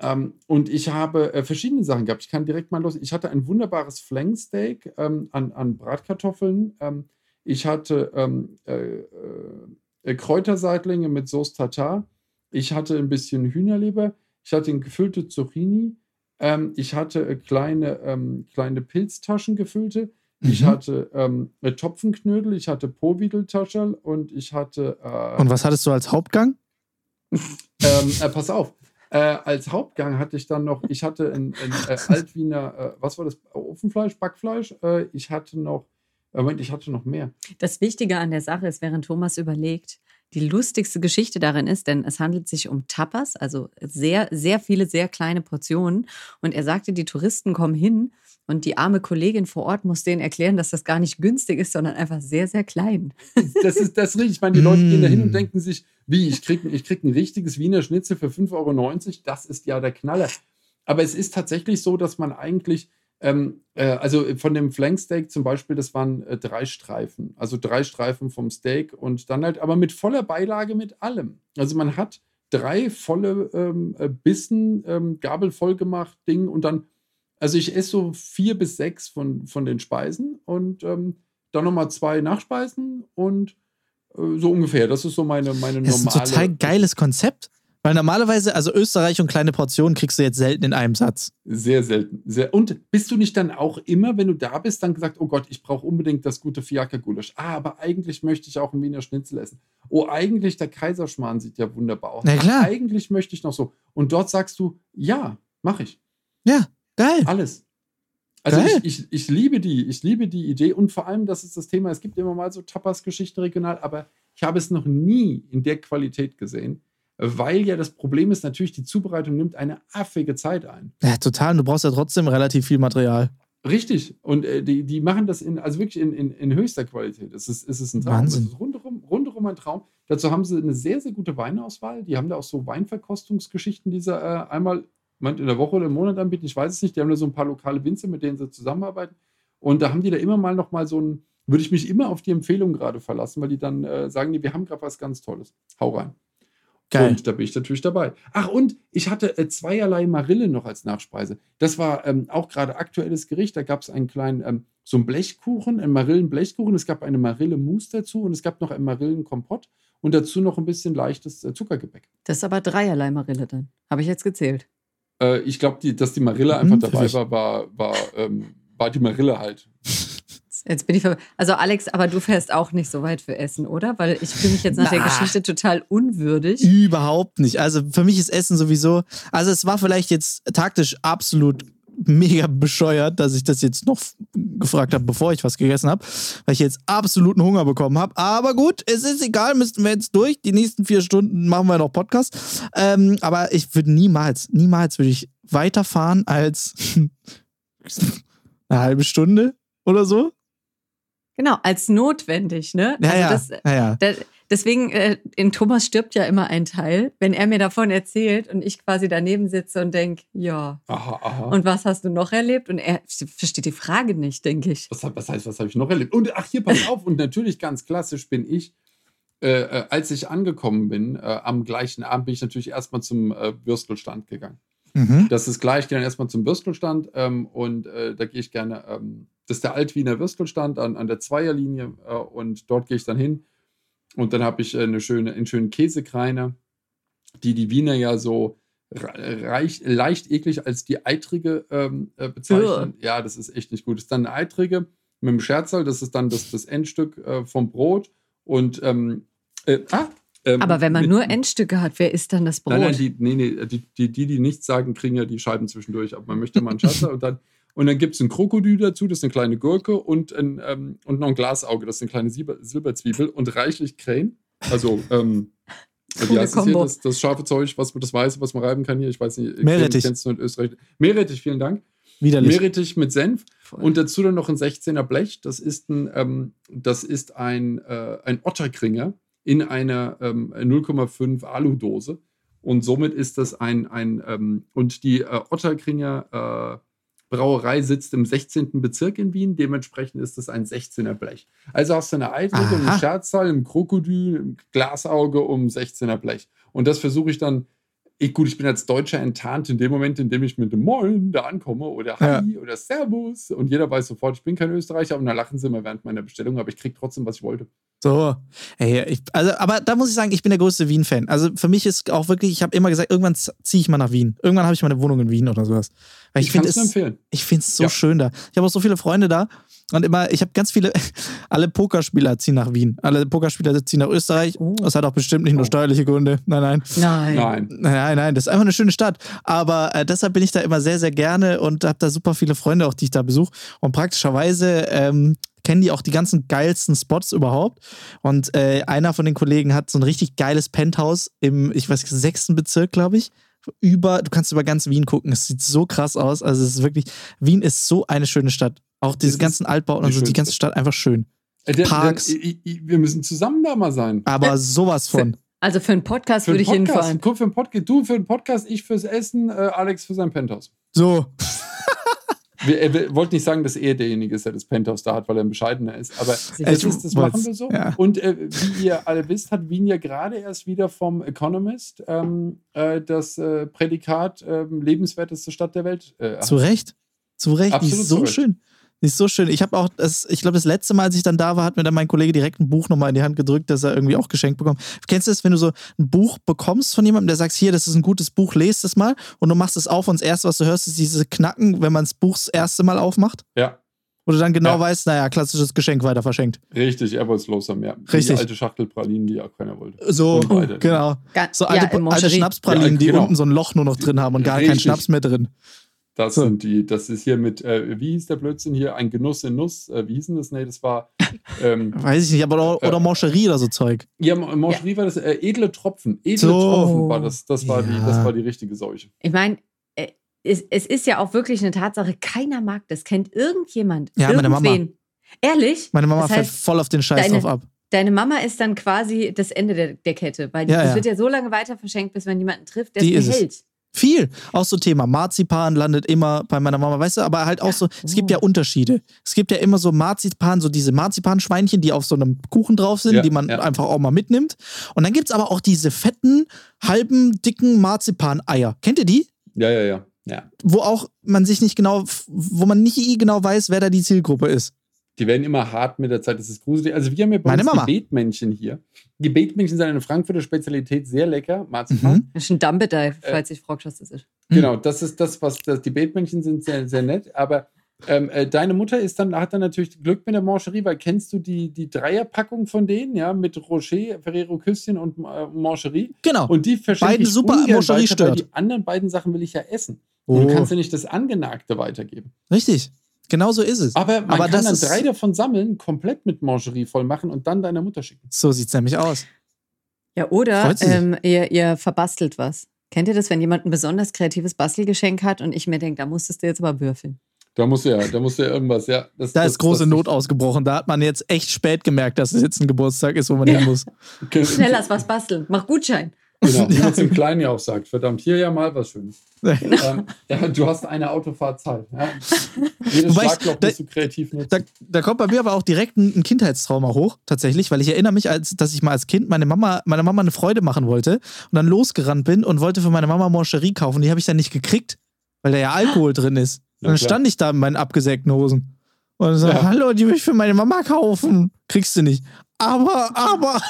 Ähm, und ich habe äh, verschiedene Sachen gehabt. Ich kann direkt mal los. Ich hatte ein wunderbares Flanksteak ähm, an, an Bratkartoffeln. Ähm, ich hatte ähm, äh, äh, Kräuterseitlinge mit Sauce Tartar. Ich hatte ein bisschen Hühnerleber. Ich hatte eine gefüllte Zucchini. Ähm, ich hatte äh, kleine, ähm, kleine Pilztaschen gefüllte. Ich Mhm. hatte ähm, äh, Topfenknödel. Ich hatte Powideltascherl und ich hatte. Äh, Und was hattest du als Hauptgang? ähm, äh, pass auf. Äh, als Hauptgang hatte ich dann noch, ich hatte ein, ein äh, Altwiener, äh, was war das? Ofenfleisch, Backfleisch. Äh, ich hatte noch, äh, Moment, ich hatte noch mehr. Das Wichtige an der Sache ist, während Thomas überlegt, die lustigste Geschichte darin ist, denn es handelt sich um Tapas, also sehr, sehr viele, sehr kleine Portionen. Und er sagte, die Touristen kommen hin und die arme Kollegin vor Ort muss denen erklären, dass das gar nicht günstig ist, sondern einfach sehr, sehr klein. Das ist das ist richtig. Ich meine, die Leute gehen da hin und Mm. denken sich, wie, ich kriege ich krieg ein richtiges Wiener Schnitzel für 5,90 Euro. Das ist ja der Knaller. Aber es ist tatsächlich so, dass man eigentlich, ähm, äh, also von dem Flanksteak zum Beispiel, das waren äh, drei Streifen. Also drei Streifen vom Steak und dann halt, aber mit voller Beilage mit allem. Also man hat drei volle ähm, äh, Bissen, ähm, Gabel voll gemacht, Ding und dann, also ich esse so vier bis sechs von, von den Speisen und ähm, dann nochmal zwei Nachspeisen und äh, so ungefähr. Das ist so meine, meine Das ist normale. ein total geiles Konzept. Weil normalerweise, also Österreich und kleine Portionen kriegst du jetzt selten in einem Satz. Sehr selten. Sehr. Und bist du nicht dann auch immer, wenn du da bist, dann gesagt, oh Gott, ich brauche unbedingt das gute Fiaker-Gulasch. Ah, aber eigentlich möchte ich auch einen Wiener Schnitzel essen. Oh, eigentlich der Kaiserschmarrn sieht ja wunderbar aus. Na klar. Eigentlich möchte ich noch so. Und dort sagst du, ja, mache ich. Ja, geil. Alles. Also ich, ich, ich liebe die, ich liebe die Idee und vor allem, das ist das Thema, es gibt immer mal so Tapas-Geschichten regional, aber ich habe es noch nie in der Qualität gesehen, weil ja das Problem ist natürlich, die Zubereitung nimmt eine affige Zeit ein. Ja, total. Und du brauchst ja trotzdem relativ viel Material. Richtig. Und äh, die, die machen das in, also wirklich in, in, in höchster Qualität. Es ist, es ist ein Traum. Wahnsinn. Es ist rundherum, rundherum ein Traum. Dazu haben sie eine sehr, sehr gute Weinauswahl. Die haben da auch so Weinverkostungsgeschichten, die sie äh, einmal in der Woche oder im Monat anbieten. Ich weiß es nicht. Die haben da so ein paar lokale Winzer, mit denen sie zusammenarbeiten. Und da haben die da immer mal noch mal so ein, würde ich mich immer auf die Empfehlung gerade verlassen, weil die dann äh, sagen, nee, wir haben gerade was ganz Tolles. Hau rein. Geil. Und da bin ich natürlich dabei. Ach, und ich hatte äh, zweierlei Marille noch als Nachspeise. Das war ähm, auch gerade aktuelles Gericht. Da gab es einen kleinen, ähm, so einen Blechkuchen, einen Marillenblechkuchen. Es gab eine Marille-Mousse dazu und es gab noch einen Marillenkompott und dazu noch ein bisschen leichtes äh, Zuckergebäck. Das ist aber dreierlei Marille dann. Habe ich jetzt gezählt. Äh, ich glaube, dass die Marille einfach Mhm, dabei war, war, war, ähm, war die Marille halt. Jetzt bin ich ver Also Alex, aber du fährst auch nicht so weit für Essen, oder? Weil ich fühle mich jetzt nach der Na. Geschichte total unwürdig. Überhaupt nicht. Also für mich ist Essen sowieso, also es war vielleicht jetzt taktisch absolut mega bescheuert, dass ich das jetzt noch gefragt habe, bevor ich was gegessen habe, weil ich jetzt absoluten Hunger bekommen habe. Aber gut, es ist egal, müssten wir jetzt durch. Die nächsten vier Stunden machen wir noch Podcast. Ähm, aber ich würde niemals, niemals würde ich weiterfahren als eine halbe Stunde oder so. Genau, als notwendig, ne? Ja, also das, ja, ja. da, deswegen, äh, in Thomas stirbt ja immer ein Teil, wenn er mir davon erzählt und ich quasi daneben sitze und denke, ja. Aha, aha. Und was hast du noch erlebt? Und er versteht die Frage nicht, denke ich. was, was heißt, was habe ich noch erlebt? Und ach, hier, pass auf. Und natürlich ganz klassisch bin ich, äh, äh, als ich angekommen bin, äh, am gleichen Abend bin ich natürlich erstmal zum äh, Würstelstand gegangen. Mhm. Das ist gleich, ich gehe dann erstmal zum Würstelstand ähm, und äh, da gehe ich gerne, ähm, das ist der Altwiener Würstelstand an, an der Zweierlinie äh, und dort gehe ich dann hin und dann habe ich äh, eine schöne, einen schönen Käsekreiner, die die Wiener ja so re- reich, leicht eklig als die eitrige ähm, äh, bezeichnen. Ja, das ist echt nicht gut. Das ist dann eine eitrige mit dem Scherzal, das ist dann das, das Endstück äh, vom Brot und ähm, äh, ah, ähm, Aber wenn man mit- nur Endstücke hat, wer isst dann das Brot? Nein, nein, die, nee, nee, die, die, die, die nichts sagen, kriegen ja die Scheiben zwischendurch. Aber man möchte mal einen Schatzer und dann, und dann gibt es ein Krokodil dazu, das ist eine kleine Gurke und, ein, ähm, und noch ein Glasauge, das ist eine kleine Silber, Silberzwiebel und reichlich Creme. Also, ähm, wie heißt das hier? Das, das scharfe Zeug, was das Weiße, was man reiben kann hier. Ich weiß nicht. Meerrettich. Kennst du in Österreich? Meerrettich, vielen Dank. Widerlich. Meerrettich mit Senf. Voll. Und dazu dann noch ein 16er Blech. Das ist ein, ähm, das ist ein, äh, ein Otterkringer in einer ähm, 0,5 Aludose. Und somit ist das ein, ein ähm, und die äh, Otterkringer äh, Brauerei sitzt im 16. Bezirk in Wien. Dementsprechend ist das ein 16er Blech. Also hast du eine Eitrige, Aha. eine Scherzzahl, ein Krokodil, ein Glasauge um 16er Blech. Und das versuche ich dann ich, gut, ich bin als Deutscher enttarnt in dem Moment, in dem ich mit dem Moin da ankomme oder Hi oder Servus und jeder weiß sofort, ich bin kein Österreicher und dann lachen sie immer während meiner Bestellung, aber ich kriege trotzdem, was ich wollte. So. Ey, ich, also, aber da muss ich sagen, ich bin der größte Wien-Fan. Also für mich ist auch wirklich, ich habe immer gesagt, irgendwann ziehe ich mal nach Wien. Irgendwann habe ich mal eine Wohnung in Wien oder sowas. Weil ich, Ich nur es, empfehlen. ich finde es so Ja. schön da. Ich habe auch so viele Freunde da und immer, ich habe ganz viele, alle Pokerspieler ziehen nach Wien. Alle Pokerspieler ziehen nach Österreich. Oh. Das hat auch bestimmt nicht nur Oh. steuerliche Gründe. Nein, nein. Nein. Nein. Nein, nein, nein, das ist einfach eine schöne Stadt. Aber äh, deshalb bin ich da immer sehr, sehr gerne und habe da super viele Freunde auch, die ich da besuche. Und praktischerweise ähm, kennen die auch die ganzen geilsten Spots überhaupt. Und äh, einer von den Kollegen hat so ein richtig geiles Penthouse im, ich weiß nicht, sechsten Bezirk, glaube ich. Über, du kannst über ganz Wien gucken. Es sieht so krass aus. Also es ist wirklich, Wien ist so eine schöne Stadt. Auch diese ist ganzen Altbauten und die ganze Stadt einfach schön. Äh, der- Parks. Der, ich, ich, wir müssen zusammen da mal sein. Aber sowas von. Also für einen Podcast Für würde einen ich Podcast. hinfahren. Guck, für einen Podcast. Du für einen Podcast, ich fürs Essen, äh, Alex für sein Penthouse. So. Wir, äh, wir wollten nicht sagen, dass er derjenige ist, der das Penthouse da hat, weil er ein bescheidener ist. Aber das, ist, das machen wir so. ja. Und äh, wie ihr alle wisst, hat Wien ja gerade erst wieder vom Economist ähm, äh, das äh, Prädikat ähm, lebenswerteste Stadt der Welt äh, erhalten. Zu Recht. Zu Recht. Absolut ist so zu Recht. schön. Die ist so schön. Ich habe auch, das, ich glaube, das letzte Mal, als ich dann da war, hat mir dann mein Kollege direkt ein Buch nochmal in die Hand gedrückt, das er irgendwie auch geschenkt bekommt. Kennst du das, wenn du so ein Buch bekommst von jemandem, der sagt, hier, das ist ein gutes Buch, lest es mal und du machst es auf und das erste, was du hörst, ist diese Knacken, wenn man das Buch das erste Mal aufmacht? Ja, Wo du dann genau Ja. weißt, naja, klassisches Geschenk weiter verschenkt. richtig, er wollte es los haben, ja. Richtig. Die alte Schachtel Pralinen, die auch keiner wollte. So, genau. Ga- So ja, alte, im alte. Schnapspralinen, Ja, die genau. unten so ein Loch nur noch drin haben und gar keinen Richtig. Schnaps mehr drin. Das So. sind die, das ist hier mit, äh, wie hieß der Blödsinn hier? Ein Genuss in Nuss. Äh, wie hieß denn das? Nee, das war, ähm, Weiß ich nicht, aber oder, oder Äh, Moncherie oder so Zeug. ja, Mancherie war das, äh, edle Tropfen. Edle So. Tropfen war das, das war, die, Ja. das war die richtige Seuche. Ich meine, äh, es, es ist ja auch wirklich eine Tatsache, keiner mag das. Kennt irgendjemand? Ja, meine Mama. irgendwen? Ehrlich? Meine Mama Das fällt heißt, voll auf den Scheiß deine- drauf ab. Deine Mama ist dann quasi das Ende der, der Kette, weil Ja, das ja. wird ja so lange weiter verschenkt, bis man jemanden trifft, der Die es. behält. Viel. Auch so Thema Marzipan landet immer bei meiner Mama, weißt du, aber halt auch so, es gibt ja Oh. Unterschiede. Es gibt ja immer so Marzipan, so diese Marzipanschweinchen, die auf so einem Kuchen drauf sind, Ja, die man ja. einfach auch mal mitnimmt. Und dann gibt es aber auch diese fetten, halben, dicken Marzipan-Eier. Kennt ihr die? Ja, ja, ja. ja. Wo auch man sich nicht genau, wo man nicht genau weiß, wer da die Zielgruppe ist. Die werden immer hart mit der Zeit. Das ist gruselig. Also wir haben ja bei Meine uns Mama. die Beetmännchen hier. Die Beetmännchen sind eine Frankfurter Spezialität, sehr lecker. Marzipan. Mhm. Das ist ein Dumbledore, falls ich frage, was das ist. Genau, das ist das, was das, die Beetmännchen sind sehr, sehr nett. Aber ähm, äh, deine Mutter ist dann, hat dann natürlich Glück mit der Mancherie, weil kennst du die, die Dreierpackung von denen, ja, mit Rocher, Ferrero Küsschen und äh, Mancherie? Genau. Und die verschenke Beide ich super, Mancherie weiter, stört. die anderen beiden Sachen will ich ja essen. Und du Oh. kannst ja nicht das Angenagte weitergeben. Richtig. Genau so ist es. Aber man Aber kann das dann drei davon sammeln, komplett mit Mangerie voll machen und dann deiner Mutter schicken. So sieht's nämlich aus. Ja, oder ähm, ihr, ihr verbastelt was. Kennt ihr das, wenn jemand ein besonders kreatives Bastelgeschenk hat und ich mir denke, da musstest du jetzt aber würfeln. Da muss ja, da muss ja irgendwas, ja. Das, Da das, ist große Not ausgebrochen. Da hat man jetzt echt spät gemerkt, dass es jetzt ein Geburtstag ist, wo man hin muss. Schnell als was basteln. Mach Gutschein. Genau, wie man es im Kleinen ja auch sagt. Verdammt, hier ja mal was Schönes. ähm, ja, du hast eine Autofahrzeit. Ja. Jedes Wobei Schlagloch da- musst du kreativ nutzen. Da, da kommt bei mir aber auch direkt ein, ein Kindheitstrauma hoch, tatsächlich, weil ich erinnere mich, als, dass ich mal als Kind meine Mama, meiner Mama eine Freude machen wollte und dann losgerannt bin und wollte für meine Mama Moncherie kaufen. Die habe ich dann nicht gekriegt, weil da ja Alkohol drin ist. Und dann stand ich da in meinen abgesägten Hosen. Und so, Ja. hallo, die will ich für meine Mama kaufen. Kriegst du nicht. Aber, aber.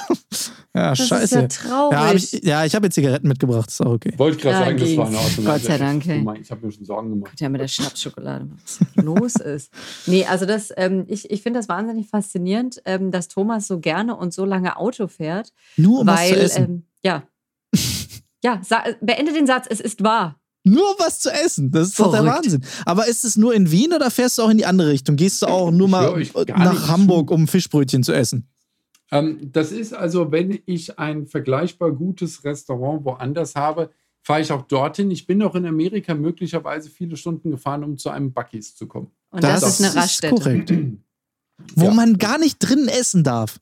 Ja, Das scheiße. ist ja traurig. ja, hab ich, ja, ich habe jetzt Zigaretten mitgebracht, ist auch okay. Wollte ich gerade Da sagen, das war in ging's. Ordnung. Gott sei Dank, ey. Ich habe mir schon Sorgen gemacht. Ja, mit der Schnapsschokolade, was los ist. Nee, also das, ähm, ich, ich finde das wahnsinnig faszinierend, ähm, dass Thomas so gerne und so lange Auto fährt. Nur um was weil, zu essen. ähm, ja. ja, beende den Satz, es ist wahr. Nur was zu essen. Das ist doch der Verrückt. Wahnsinn. Aber ist es nur in Wien oder fährst du auch in die andere Richtung? Gehst du auch nur mal nach. Hamburg, um Fischbrötchen zu essen? Ähm, das ist also, wenn ich ein vergleichbar gutes Restaurant woanders habe, fahre ich auch dorthin. Ich bin auch in Amerika möglicherweise viele Stunden gefahren, um zu einem Bucky's zu kommen. Und das, ist eine ist Raststätte. korrekt. Wo Ja. man gar nicht drin essen darf.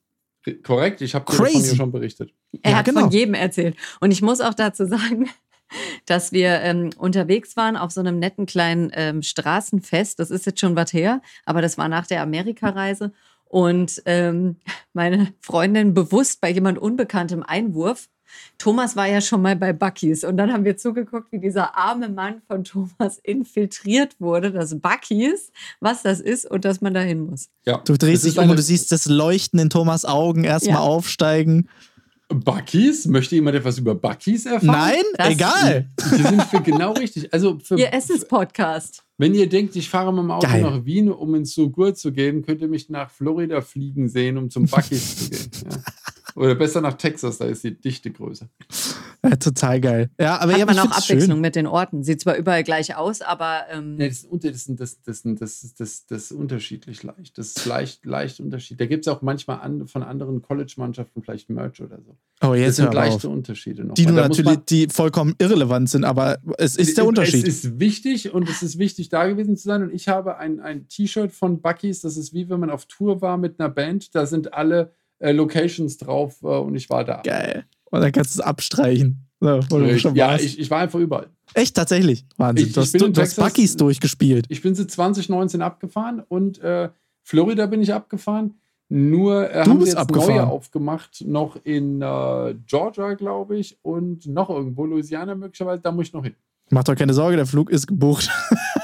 Korrekt, ich habe dir Crazy. ja schon berichtet. Er Ja, hat genau. von jedem erzählt. Und ich muss auch dazu sagen, dass wir ähm, unterwegs waren auf so einem netten kleinen ähm, Straßenfest. Das ist jetzt schon was her, aber das war nach der Amerikareise. Und ähm, meine Freundin bewusst bei jemand Unbekanntem Einwurf. Thomas war ja schon mal bei Bucky's und dann haben wir zugeguckt, wie dieser arme Mann von Thomas infiltriert wurde, das Bucky's, was das ist und dass man dahin muss. Ja, Du drehst dich um und du siehst das Leuchten in Thomas Augen erstmal Ja. aufsteigen. Bucky's? Möchte jemand etwas über Bucky's erfahren? Nein, Das- egal. Die sind für genau richtig. Also für, Ihr Essenspodcast. Wenn ihr denkt, ich fahre mit dem Auto Geil. nach Wien, um ins Sugur zu gehen, könnt ihr mich nach Florida fliegen sehen, um zum Bucky's zu gehen. Ja. Oder besser nach Texas, da ist die Dichte größer. Ja, total geil. Ja, aber Hat ja, man auch Abwechslung schön. mit den Orten. Sieht zwar überall gleich aus, aber ähm, Ja, das, ist das, das, das, das, das, das, das ist unterschiedlich leicht. Das ist leicht, leicht unterschiedlich. Da gibt es auch manchmal an, von anderen College-Mannschaften vielleicht Merch oder so. Oh, Das jetzt sind hör aber leichte auf. Unterschiede noch. Die, natürlich, die vollkommen irrelevant sind, aber es ist der Unterschied. Es ist wichtig und es ist wichtig, da gewesen zu sein. Und ich habe ein, ein T-Shirt von Bucky's. Das ist wie wenn man auf Tour war mit einer Band. Da sind alle äh, Locations drauf äh, und ich war da. Geil. Und dann kannst du es abstreichen. So, ja, ich, ich war einfach überall. Echt, tatsächlich. Wahnsinn. Ich- du ich hast, bin du, in du hast Texas- Bucky's durchgespielt. Ich bin seit 2019 abgefahren und äh, Florida bin ich abgefahren. Nur äh, haben sie jetzt abgefahren. neue aufgemacht, noch in äh, Georgia, glaube ich, und noch irgendwo, Louisiana möglicherweise. Da muss ich noch hin. Mach doch keine Sorge, der Flug ist gebucht.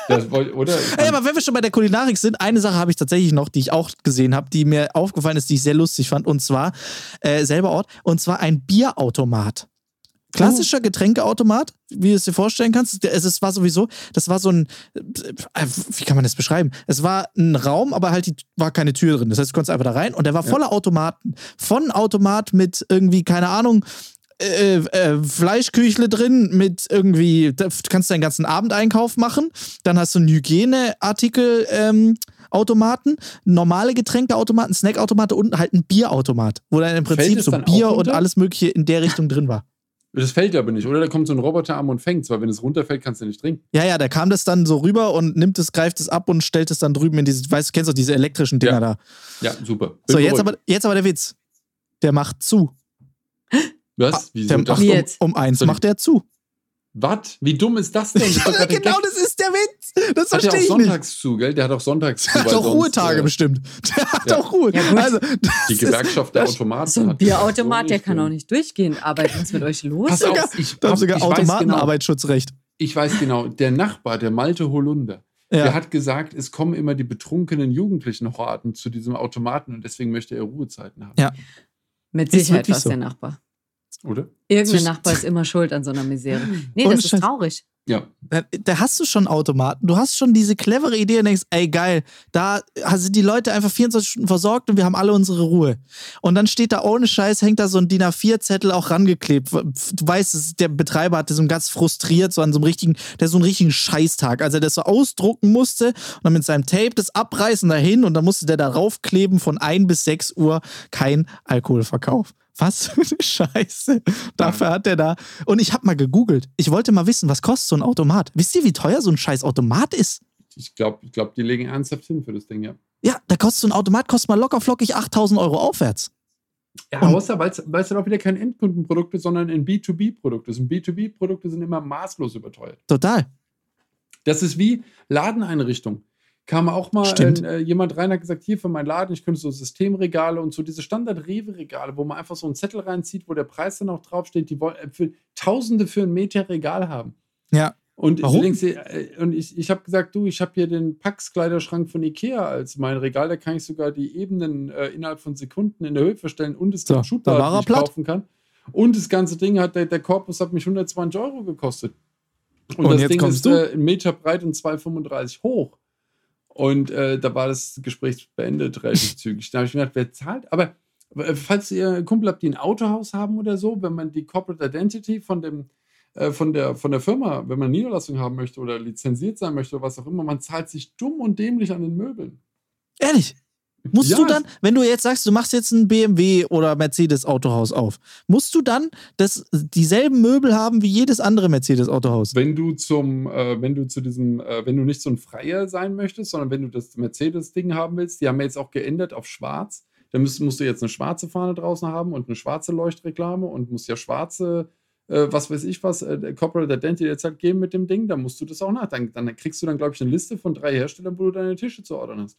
Das, oder? Ey, aber wenn wir schon bei der Kulinarik sind, eine Sache habe ich tatsächlich noch, die ich auch gesehen habe, die mir aufgefallen ist, die ich sehr lustig fand. Und zwar, äh, selber Ort, und zwar ein Bierautomat. Klassischer Getränkeautomat, wie du es dir vorstellen kannst. Es, es war sowieso, das war so ein, äh, wie kann man das beschreiben? Es war ein Raum, aber halt die, war keine Tür drin. Das heißt, du konntest einfach da rein und der war voller Automaten. Von Automat mit irgendwie, keine Ahnung, äh, äh, Fleischküchle drin mit irgendwie, da kannst du deinen ganzen Abendeinkauf machen. Dann hast du einen Hygieneartikel ähm, Automaten, normale Getränkeautomaten, Snackautomate und halt ein Bierautomat, wo dann im Prinzip so Bier und alles mögliche in der Richtung drin war. Das fällt aber nicht, oder? Da kommt so ein Roboterarm und fängt weil wenn es runterfällt, kannst du nicht trinken. Ja, ja, da kam das dann so rüber und nimmt es, greift es ab und stellt es dann drüben in dieses, weißt du, kennst du diese elektrischen Dinger Ja. da. Ja, super. Bin So, jetzt aber, jetzt aber der Witz. Der macht zu. Was? Wieso Der Wie um, jetzt? um eins Sorry. macht der zu. Was? Wie dumm ist das denn? Das ist Ja, genau, das ist der Witz. Das Hat er verstehe auch ich nicht. sonntags zu, gell? Der hat auch sonntags zu. Der hat auch sonst, Ruhetage äh, bestimmt. Der hat ja. auch Ruhe. Ja, gut. also, Die ist- Gewerkschaft der Automaten. so ein hat- Bierautomat, der kann auch nicht durchgehend arbeiten. Was ist mit euch los? Pass auf, sogar- ich, Da haben hab, sogar ich, genau, Automatenarbeitsschutzrecht. ich weiß genau, der Nachbar, der Malte Holunder, Ja. der hat gesagt, es kommen immer die betrunkenen Jugendlichen Horten zu diesem Automaten und deswegen möchte er Ruhezeiten haben. Ja. Mit Ist Sicherheit was so. der Nachbar. Oder? Irgendein Nachbar ist immer schuld an so einer Misere. Nee, das ist traurig. Ja. Da, da, hast du schon Automaten. Du hast schon diese clevere Idee und denkst, ey geil, da sind die Leute einfach 24 Stunden versorgt und wir haben alle unsere Ruhe. Und dann steht da ohne Scheiß, hängt da so ein DIN A4-Zettel auch rangeklebt. Du weißt, der Betreiber hatte so ganz frustriert, so an so einem richtigen, der so einen richtigen Scheißtag, als er das so ausdrucken musste und dann mit seinem Tape das abreißen dahin und dann musste der da raufkleben von 1 bis 6 Uhr kein Alkoholverkauf. Was für eine Scheiße. Dafür hat der da. Und ich habe mal gegoogelt. Ich wollte mal wissen, was kostet so ein Automat. Wisst ihr, wie teuer so ein scheiß Automat ist? Ich glaube, ich glaub, die legen ernsthaft hin für das Ding, ja. Ja, da kostet so ein Automat, kostet mal locker flockig 8000 Euro aufwärts. Ja, außer, weil es dann auch wieder kein Endkundenprodukt ist, sondern ein B2B-Produkt ist. Und B2B-Produkte sind immer maßlos überteuert. Total. Das ist wie Ladeneinrichtung kam auch mal äh, jemand rein, hat gesagt, hier für meinen Laden, ich könnte so Systemregale und so diese Standard-Rewe-Regale, wo man einfach so einen Zettel reinzieht, wo der Preis dann auch draufsteht, die wollen äh, für Tausende für einen Meter Regal haben. Ja. Und, Warum? Ich, äh, und ich, ich habe gesagt, du, ich habe hier den Pax-Kleiderschrank von Ikea als mein Regal, da kann ich sogar die Ebenen äh, innerhalb von Sekunden in der Höhe verstellen und es so, Schubladen, die ich kaufen kann. Und das ganze Ding hat, der, der Korpus hat mich 120 Euro gekostet. Und, und das jetzt Ding kommst ist du? äh, einen Meter breit und 2,35 hoch. Und äh, da war das Gespräch beendet relativ zügig. Da habe ich mir gedacht, wer zahlt? Aber äh, falls ihr einen Kumpel habt, die ein Autohaus haben oder so, wenn man die Corporate Identity von dem äh, von der, von der Firma, wenn man Niederlassung haben möchte oder lizenziert sein möchte oder was auch immer, man zahlt sich dumm und dämlich an den Möbeln. Ehrlich? Musst Ja, du dann, wenn du jetzt sagst, du machst jetzt ein BMW oder Mercedes Autohaus auf, musst du dann das, dieselben Möbel haben wie jedes andere Mercedes Autohaus? Wenn du zum, äh, wenn du zu diesem, äh, wenn du nicht so ein Freier sein möchtest, sondern wenn du das Mercedes-Ding haben willst, die haben wir jetzt auch geändert auf schwarz. Dann musst, musst du jetzt eine schwarze Fahne draußen haben und eine schwarze Leuchtreklame und musst ja schwarze, äh, was weiß ich was, äh, Corporate Identity jetzt halt geben mit dem Ding, dann musst du das auch nach. Dann, dann kriegst du dann, glaube ich, eine Liste von drei Herstellern, wo du deine Tische zu ordern hast.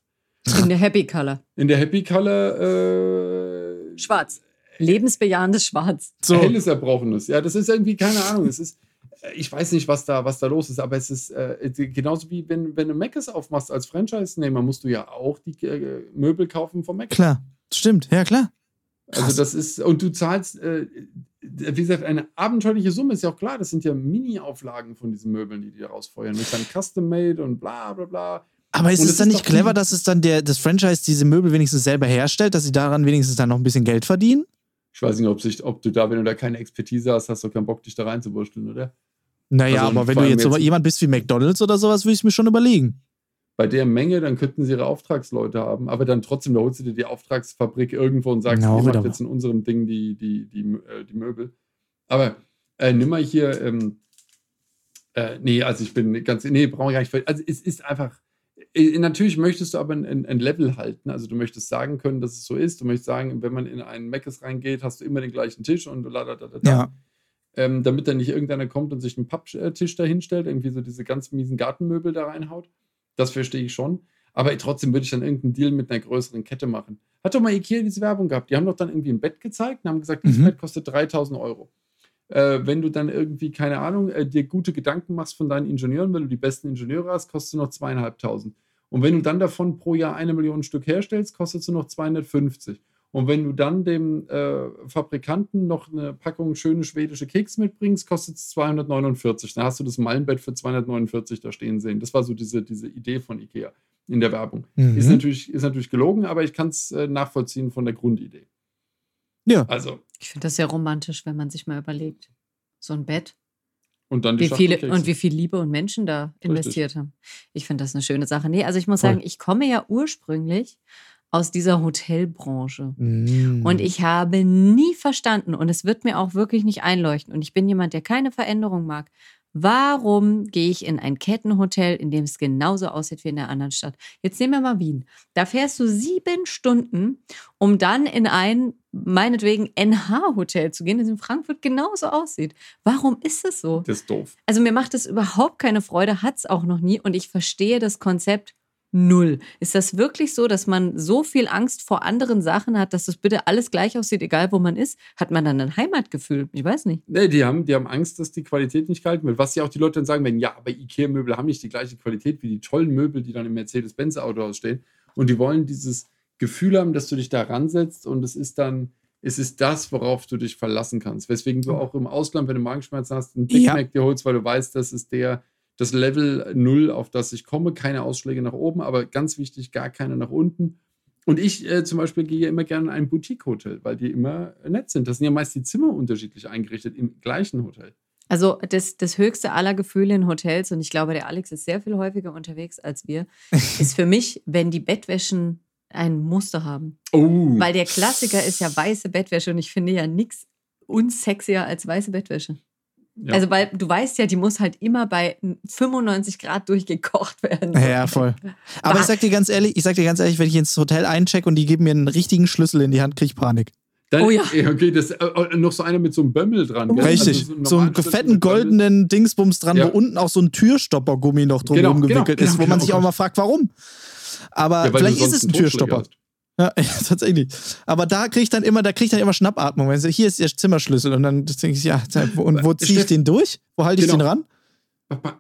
In der Happy Color. In der Happy Color äh, Schwarz. Lebensbejahendes Schwarz. So. helles Erbrochenes. Ja, das ist irgendwie, keine Ahnung, es ist, äh, ich weiß nicht, was da, was da los ist, aber es ist äh, genauso wie wenn, wenn du Meckes aufmachst als Franchise-Nehmer, musst du ja auch die äh, Möbel kaufen vom Meckes. Klar, stimmt, ja klar. Also Krass. das ist, und du zahlst, äh, wie gesagt, eine abenteuerliche Summe, ist ja auch klar, das sind ja Mini-Auflagen von diesen Möbeln, die die rausfeuern. Mit dann Custom-Made und bla bla bla. Aber ist Und es dann ist nicht clever, dass es dann der, das Franchise diese Möbel wenigstens selber herstellt, dass sie daran wenigstens dann noch ein bisschen Geld verdienen? Ich weiß nicht, ob, sich, ob du da, wenn du da keine Expertise hast, hast du keinen Bock, dich da reinzuwursteln, oder? Naja, Also aber wenn du jetzt, jetzt- jemand bist wie McDonalds oder sowas, würde ich mir schon überlegen. Bei der Menge, dann könnten sie ihre Auftragsleute haben, aber dann trotzdem, da holst du dir die Auftragsfabrik irgendwo und sagst, Ja, ihr macht jetzt in unserem Ding die, die, die, äh, die Möbel. Aber äh, nimm mal hier, ähm, äh, nee, also ich bin ganz, nee, brauche ich gar nicht. Also es ist einfach, äh, natürlich möchtest du aber ein, ein, ein Level halten. Also du möchtest sagen können, dass es so ist. Du möchtest sagen, wenn man in einen Meckes reingeht, hast du immer den gleichen Tisch und la da da da. da. Ja. Ähm, damit dann nicht irgendeiner kommt und sich einen Papptisch da hinstellt, irgendwie so diese ganz miesen Gartenmöbel da reinhaut. Das verstehe ich schon. Aber trotzdem würde ich dann irgendeinen Deal mit einer größeren Kette machen. Hat doch mal Ikea diese Werbung gehabt. Die haben doch dann irgendwie ein Bett gezeigt und haben gesagt, dieses Mhm. Bett kostet 3000 Euro. Äh, wenn du dann irgendwie, keine Ahnung, äh, dir gute Gedanken machst von deinen Ingenieuren, wenn du die besten Ingenieure hast, kostet noch zweieinhalbtausend. Und wenn du dann davon pro Jahr eine Million Stück herstellst, kostet sie noch 250. Und wenn du dann dem äh, Fabrikanten noch eine Packung schöne schwedische Keks mitbringst, kostet es 249. Dann hast du das Mallenbett für 249 da stehen sehen. Das war so diese, diese Idee von Ikea in der Werbung. Mhm. Ist, natürlich, ist natürlich gelogen, aber ich kann es äh, nachvollziehen von der Grundidee. Ja. Also, Ich finde das sehr romantisch, wenn man sich mal überlegt. So ein Bett. und dann die Wie viele, und wie viel Liebe und Menschen da Richtig. investiert haben. Ich finde das eine schöne Sache. Nee, also ich muss Voll. sagen, ich komme ja ursprünglich aus dieser Hotelbranche. Mm. Und ich habe nie verstanden, und es wird mir auch wirklich nicht einleuchten, und ich bin jemand, der keine Veränderung mag. Warum gehe ich in ein Kettenhotel, in dem es genauso aussieht wie in der anderen Stadt? Jetzt nehmen wir mal Wien. Da fährst du sieben Stunden, um dann in ein, meinetwegen, NH-Hotel zu gehen, das in Frankfurt genauso aussieht. Warum ist es so? Das ist doof. Also mir macht es überhaupt keine Freude, hat es auch noch nie und ich verstehe das Konzept null. Ist das wirklich so, dass man so viel Angst vor anderen Sachen hat, dass das bitte alles gleich aussieht, egal wo man ist? Hat man dann ein Heimatgefühl? Ich weiß nicht. Nee, die haben, die haben Angst, dass die Qualität nicht gehalten wird. Was ja auch die Leute dann sagen, wenn ja, aber Ikea-Möbel haben nicht die gleiche Qualität wie die tollen Möbel, die dann im Mercedes-Benz-Autohaus stehen. Und die wollen dieses Gefühl haben, dass du dich da ransetzt und es ist dann es ist das, worauf du dich verlassen kannst. Weswegen du Mhm. auch im Ausland, wenn du Magenschmerzen hast, einen Big Ja. Mac dir holst, weil du weißt, das ist der, das Level Null, auf das ich komme. Keine Ausschläge nach oben, aber ganz wichtig, gar keine nach unten. Und ich äh, zum Beispiel gehe immer gerne in ein Boutique-Hotel, weil die immer nett sind. Das sind ja meist die Zimmer unterschiedlich eingerichtet im gleichen Hotel. Also das, das höchste aller Gefühle in Hotels, und ich glaube, der Alex ist sehr viel häufiger unterwegs als wir, ist für mich, wenn die Bettwäschen ein Muster haben. Oh, Weil der Klassiker ist ja weiße Bettwäsche und ich finde ja nichts unsexier als weiße Bettwäsche. Ja. Also, weil du weißt ja, die muss halt immer bei 95 Grad durchgekocht werden. Ja, voll. Aber ich sag dir ganz ehrlich, ich sag dir ganz ehrlich, wenn ich ins Hotel eincheck und die geben mir einen richtigen Schlüssel in die Hand, krieg ich Panik. Dann, Oh ja. Okay, das, äh, äh, noch so einer mit so einem Bömmel dran. gell? Richtig. Also so einen normalen Schlüssel fetten goldenen Dingsbums dran, Ja. wo unten auch so ein Türstoppergummi noch drum Genau, rumgewickelt genau, ist, wo genau, man sich genau. auch mal fragt, warum. Aber Ja, vielleicht ist es ein einen Türstopper. hast. Ja, ja, tatsächlich. Aber da kriege ich dann immer, da kriege ich dann immer Schnappatmung. Wenn sie, hier ist ihr Zimmerschlüssel und dann denke ich, ja, und wo ziehe ich den durch? Wo halte ich Genau. den ran?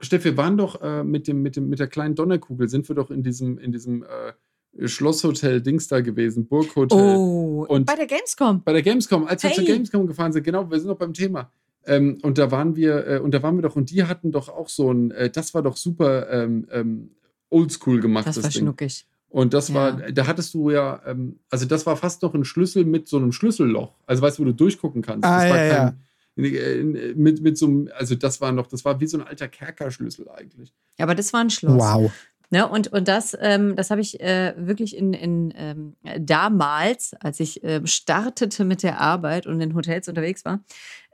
Steff, wir waren doch äh, mit, dem, mit, dem, mit der kleinen Donnerkugel, sind wir doch in diesem, in diesem äh, Schlosshotel Dings da gewesen, Burghotel. Oh, Und- bei der Gamescom. Bei der Gamescom, als wir Hey. zur Gamescom gefahren sind, genau, wir sind noch beim Thema. Ähm, und da waren wir, äh, und da waren wir doch, und die hatten doch auch so ein, äh, das war doch super ähm, ähm, oldschool gemacht, Das das, war Ding. schnuckig. Und das Ja. war, da hattest du ja, ähm, also das war fast noch ein Schlüssel mit so einem Schlüsselloch. Also weißt du, wo du durchgucken kannst. Ah, das war ja, kein, mit, mit so einem, also das war noch, das war wie so ein alter Kerkerschlüssel eigentlich. Ja, aber das war ein Schloss. Wow. Ne, und, und das, ähm, das habe ich äh, wirklich in, in ähm, damals, als ich ähm, startete mit der Arbeit und in Hotels unterwegs war,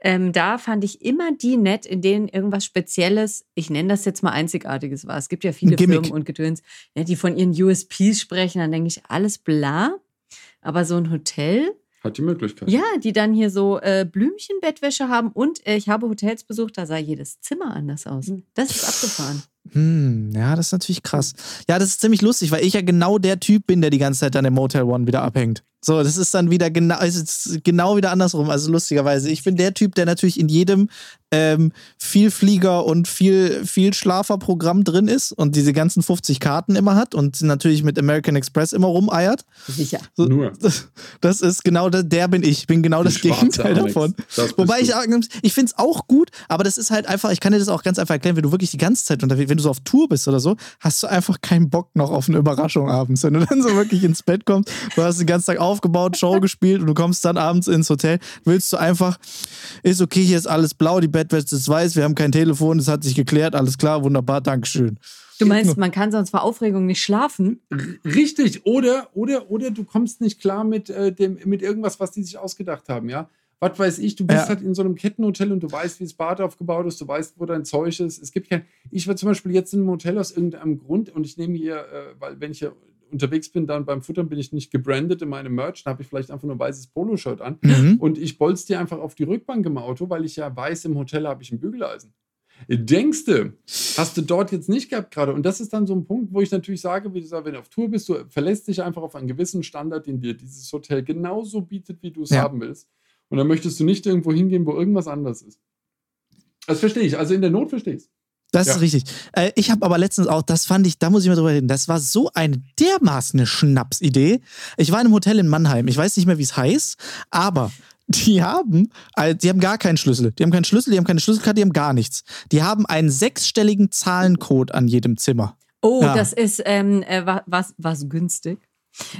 ähm, da fand ich immer die nett, in denen irgendwas Spezielles, ich nenne das jetzt mal Einzigartiges war. Es gibt ja viele. Firmen und Gedöns, ne, die von ihren USPs sprechen, dann denke ich, alles bla. Aber so ein Hotel, Hat die Möglichkeit. ja, die dann hier so äh, Blümchenbettwäsche haben und äh, ich habe Hotels besucht, da sah jedes Zimmer anders aus. Das ist abgefahren. Hm, ja, das ist natürlich krass. Ja, das ist ziemlich lustig, weil ich ja genau der Typ bin, der die ganze Zeit an dem Motel One wieder abhängt. So, das ist dann wieder genau, ist genau wieder andersrum. Also lustigerweise, ich bin der Typ, der natürlich in jedem ähm, Vielflieger und viel, viel Schlaferprogramm drin ist und diese ganzen 50 Karten immer hat und natürlich mit American Express immer rumeiert. Sicher. So, Nur. Das, das ist genau der, der bin ich. Ich bin genau Die das Gegenteil davon. Das Wobei ich ich finde es auch gut, aber das ist halt einfach, ich kann dir das auch ganz einfach erklären, wenn du wirklich die ganze Zeit unterwegs, wenn du so auf Tour bist oder so, hast du einfach keinen Bock noch auf eine Überraschung abends. Wenn du dann so wirklich ins Bett kommst, du hast den ganzen Tag aufgebaut, Show gespielt und du kommst dann abends ins Hotel, willst du einfach, ist okay, hier ist alles blau, die Bettwäsche ist weiß, wir haben kein Telefon, es hat sich geklärt, alles klar, wunderbar, Dankeschön. Du meinst, man kann sonst vor Aufregung nicht schlafen? Richtig, oder, oder, oder du kommst nicht klar mit, äh, dem, mit irgendwas, was die sich ausgedacht haben, ja. Was weiß ich, du bist Ja. halt in so einem Kettenhotel und du weißt, wie das Bad aufgebaut ist, du weißt, wo dein Zeug ist. Es gibt kein. Ich war zum Beispiel jetzt in einem Hotel aus irgendeinem Grund und ich nehme hier, äh, weil wenn ich hier unterwegs bin, dann beim Futtern bin ich nicht gebrandet in meinem Merch, dann habe ich vielleicht einfach nur ein weißes Poloshirt an. Mhm. Und ich bolz dir einfach auf die Rückbank im Auto, weil ich ja weiß, im Hotel habe ich ein Bügeleisen. Denkst du, hast du dort jetzt nicht gehabt gerade? Und das ist dann so ein Punkt, wo ich natürlich sage, wie du sagst, wenn du auf Tour bist, du verlässt dich einfach auf einen gewissen Standard, den dir dieses Hotel genauso bietet, wie du es Ja. haben willst. Und dann möchtest du nicht irgendwo hingehen, wo irgendwas anders ist. Das verstehe ich. Also in der Not verstehe ich es. Das Ja. ist richtig. Äh, ich habe aber letztens auch, das fand ich, da muss ich mal drüber reden, das war so eine dermaßen eine Schnapsidee. Ich war in einem Hotel in Mannheim, ich weiß nicht mehr, wie es heißt, aber die haben, äh, die haben gar keinen Schlüssel. Die haben keinen Schlüssel, die haben keine Schlüsselkarte, die haben gar nichts. Die haben einen sechsstelligen Zahlencode an jedem Zimmer. Oh, Ja. das ist ähm, äh, wa- was, was günstig.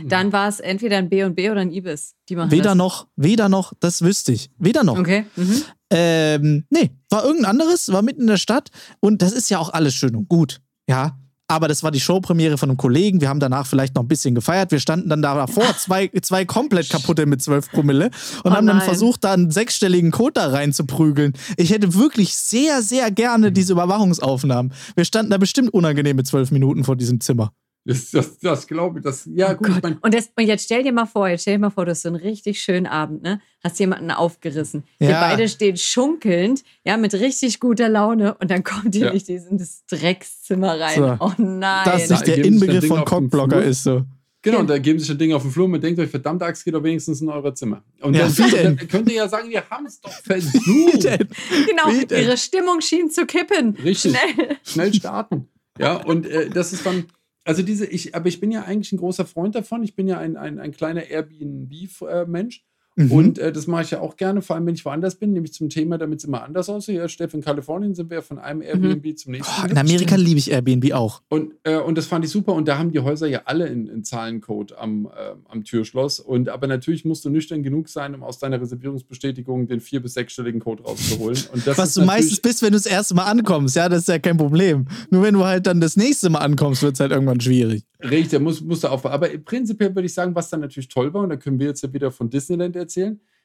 Dann war es entweder ein B&B oder ein Ibis. Die machen Weder das. noch, weder noch, das wüsste ich. Weder noch. Okay. Mhm. Ähm, nee, war irgendein anderes, war mitten in der Stadt und das ist ja auch alles schön und gut, ja. Aber das war die Showpremiere von einem Kollegen. Wir haben danach vielleicht noch ein bisschen gefeiert. Wir standen dann da davor, zwei, zwei komplett kaputte mit 12 Promille und Oh haben dann nein. versucht, da einen sechsstelligen Code da reinzuprügeln. Ich hätte wirklich sehr, sehr gerne diese Überwachungsaufnahmen. Wir standen da bestimmt unangenehme zwölf Minuten vor diesem Zimmer. Das, das, das glaube ich. Das, ja, Oh gut, ich mein, und, das, und jetzt stell dir mal vor, jetzt stell dir mal vor, du hast so einen richtig schönen Abend, ne? Hast jemanden aufgerissen. Wir Ja. beide stehen schunkelnd, ja, mit richtig guter Laune und dann kommt ihr Ja. nicht in dieses Dreckszimmer rein. So. Oh nein. Das Da nicht der Inbegriff von Cockblocker ist so. Genau, und da geben sich dann Dinge auf den Flur und man denkt euch, verdammt Axt, geht doch wenigstens in euer Zimmer. Und Ja, dann, wie denn? dann könnt ihr ja sagen, wir haben es doch versucht. genau, Wie denn? ihre Stimmung schien zu kippen. Richtig. Schnell. Schnell starten. Ja, und äh, das ist dann, also diese, ich, aber ich bin ja eigentlich ein großer Freund davon. Ich bin ja ein, ein, ein kleiner Airbnb-Mensch. Mhm. Und äh, das mache ich ja auch gerne, vor allem wenn ich woanders bin, nämlich zum Thema, damit es immer anders aussieht. Ja, Steff, in Kalifornien sind wir von einem Airbnb mhm. zum nächsten. Oh, in Amerika liebe ich Airbnb auch. Und, äh, und das fand ich super. Und da haben die Häuser ja alle in, in Zahlencode am, äh, am Türschloss. Und aber natürlich musst du nüchtern genug sein, um aus deiner Reservierungsbestätigung den vier- bis sechsstelligen Code rauszuholen. Was du meistens bist, wenn du das erste Mal ankommst. Ja, das ist ja kein Problem. Nur wenn du halt dann das nächste Mal ankommst, wird es halt irgendwann schwierig. Richtig, muss, musst du aufpassen. Aber prinzipiell würde ich sagen, was dann natürlich toll war, und da können wir jetzt ja wieder von Disneyland erzählen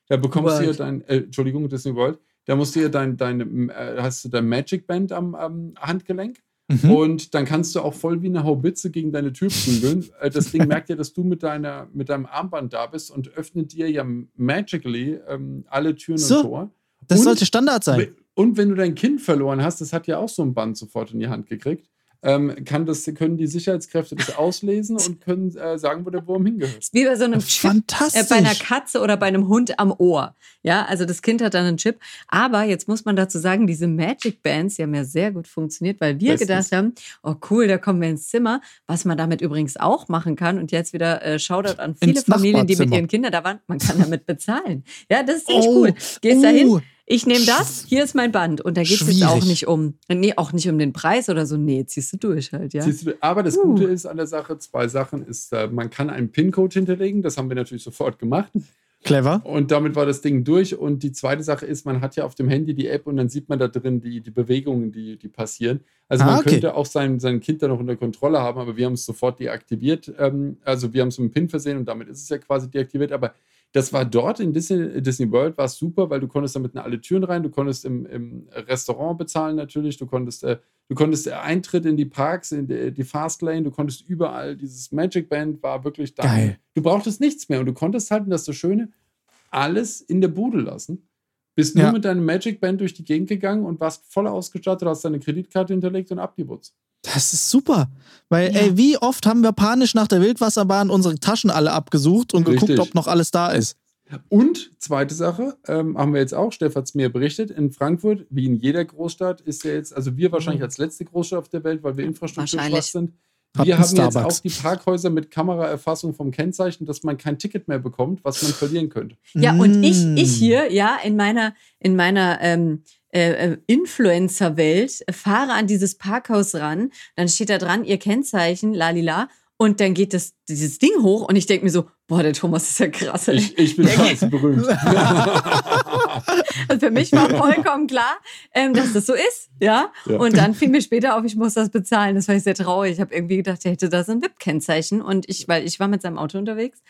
da bekommst World. du ja dein, äh, Entschuldigung, Disney World, da musst du ja dein, dein, äh, hast du dein Magic Band am, am Handgelenk. Mhm. Und dann kannst du auch voll wie eine Haubitze gegen deine Tür prügeln. Äh, das Ding merkt ja, dass du mit, deiner, mit deinem Armband da bist und öffnet dir ja magically ähm, alle Türen so, und Tor. Das und, sollte Standard sein. Und wenn du dein Kind verloren hast, das hat ja auch so ein Band sofort in die Hand gekriegt ähm, kann das, können die Sicherheitskräfte das auslesen und können äh, sagen, wo der Wurm hingehört. Wie bei so einem Chip äh, bei einer Katze oder bei einem Hund am Ohr. Ja, also das Kind hat dann einen Chip. Aber jetzt muss man dazu sagen, diese Magic Bands, die haben ja sehr gut funktioniert, weil wir Bestens. gedacht haben, oh cool, da kommen wir ins Zimmer. Was man damit übrigens auch machen kann und jetzt wieder äh, Shoutout an viele ins Familien, die mit ihren Kindern da waren, man kann damit bezahlen. Ja, das ist ziemlich oh, cool. Gehst oh. da hin, ich nehme das, hier ist mein Band. Und da geht es jetzt auch nicht um, nee, auch nicht um den Preis oder so. Nee, ziehst du durch halt, ja. Du, aber das uh. Gute ist an der Sache, zwei Sachen ist, äh, man kann einen PIN-Code hinterlegen, das haben wir natürlich sofort gemacht. Clever. Und damit war das Ding durch. Und die zweite Sache ist, man hat ja auf dem Handy die App und dann sieht man da drin die, die Bewegungen, die, die passieren. Also ah, man okay. könnte auch sein, sein Kind da noch unter Kontrolle haben, aber wir haben es sofort deaktiviert. Ähm, also wir haben es mit dem PIN versehen und damit ist es ja quasi deaktiviert. Aber das war dort in Disney, Disney World, war super, weil du konntest damit in alle Türen rein, du konntest im, im Restaurant bezahlen natürlich, du konntest, äh, du konntest Eintritt in die Parks, in die, die Fastlane, du konntest überall, dieses Magic Band war wirklich da. Geil. Du brauchtest nichts mehr und du konntest halt, und das ist das Schöne, alles in der Bude lassen. Bist nur ja. mit deinem Magic Band durch die Gegend gegangen und warst voll ausgestattet, hast deine Kreditkarte hinterlegt und ab die. Das ist super. Weil, ja. ey, wie oft haben wir panisch nach der Wildwasserbahn unsere Taschen alle abgesucht und Richtig. geguckt, ob noch alles da ist. Und zweite Sache, ähm, haben wir jetzt auch, Steff hat es mir berichtet, in Frankfurt, wie in jeder Großstadt, ist ja jetzt, also wir wahrscheinlich mhm. als letzte Großstadt auf der Welt, weil wir infrastrukturschwach sind. Wir haben Starbucks. jetzt auch die Parkhäuser mit Kameraerfassung vom Kennzeichen, dass man kein Ticket mehr bekommt, was man verlieren könnte. Ja, und ich, ich mm. hier, ja, in meiner, in meiner ähm, äh, äh, Influencer-Welt, fahre an dieses Parkhaus ran, dann steht da dran ihr Kennzeichen, lalila, und dann geht das, dieses Ding hoch und ich denke mir so, boah, der Thomas ist ja krass. Ich, ich bin ganz berühmt. also für mich war vollkommen klar, ähm, dass das so ist. Ja? ja? Und dann fiel mir später auf, ich muss das bezahlen. Das war ich sehr traurig. Ich habe irgendwie gedacht, er hätte da so ein VIP-Kennzeichen. Und ich, weil ich war mit seinem Auto unterwegs.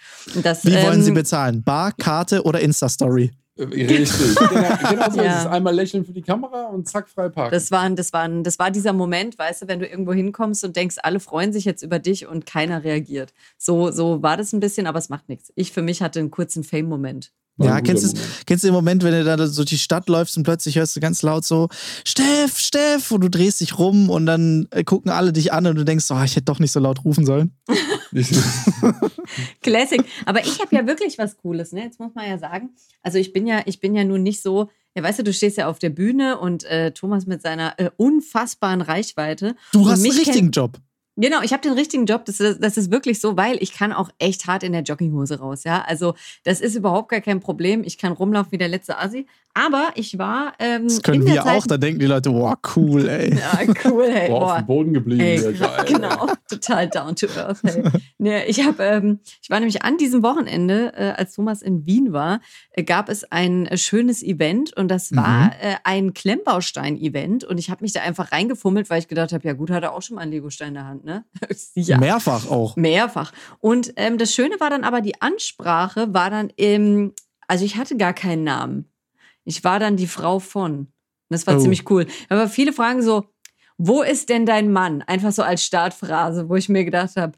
Das, Wie wollen ähm, Sie bezahlen? Bar, Karte oder Insta-Story? Äh, richtig. genau, genau so ja. ist es. Einmal lächeln für die Kamera und zack, frei parken. Das war, das, war, das war dieser Moment, weißt du, wenn du irgendwo hinkommst und denkst, alle freuen sich jetzt über dich und keiner reagiert. So, so war das ein bisschen, aber es macht nichts. Ich für mich hatte einen kurzen Fame-Moment. Ja, kennst du, kennst du den Moment, wenn du da so die Stadt läufst und plötzlich hörst du ganz laut so, Steff, Steff, und du drehst dich rum und dann äh, gucken alle dich an und du denkst, oh, ich hätte doch nicht so laut rufen sollen. Classic. Aber ich habe ja wirklich was Cooles, ne? Jetzt muss man ja sagen. Also ich bin ja, ich bin ja nun nicht so, ja, weißt du, du stehst ja auf der Bühne und äh, Thomas mit seiner äh, unfassbaren Reichweite. Du hast einen richtigen Job. Genau, ich habe den richtigen Job. Das, das ist wirklich so, weil ich kann auch echt hart in der Jogginghose raus. Ja, also das ist überhaupt gar kein Problem. Ich kann rumlaufen wie der letzte Assi. Aber ich war. Ähm, das können wir Zeit, auch. Da denken die Leute, boah, cool, ey. Ja, cool, hey. Boah, auf dem Boden geblieben. Ey, ja, geil, genau, total down to earth. Hey. nee, ich habe, ähm, ich war nämlich an diesem Wochenende, äh, als Thomas in Wien war, äh, gab es ein äh, schönes Event und das war mhm. äh, ein Klemmbaustein-Event und ich habe mich da einfach reingefummelt, weil ich gedacht habe, ja gut, hat er auch schon mal einen Legostein in der Hand, ne? ja. Mehrfach auch. Mehrfach. Und ähm, das Schöne war dann aber, die Ansprache war dann im, also ich hatte gar keinen Namen. Ich war dann die Frau von. Das war oh. ziemlich cool. Aber viele fragen so, wo ist denn dein Mann? Einfach so als Startphrase, wo ich mir gedacht habe,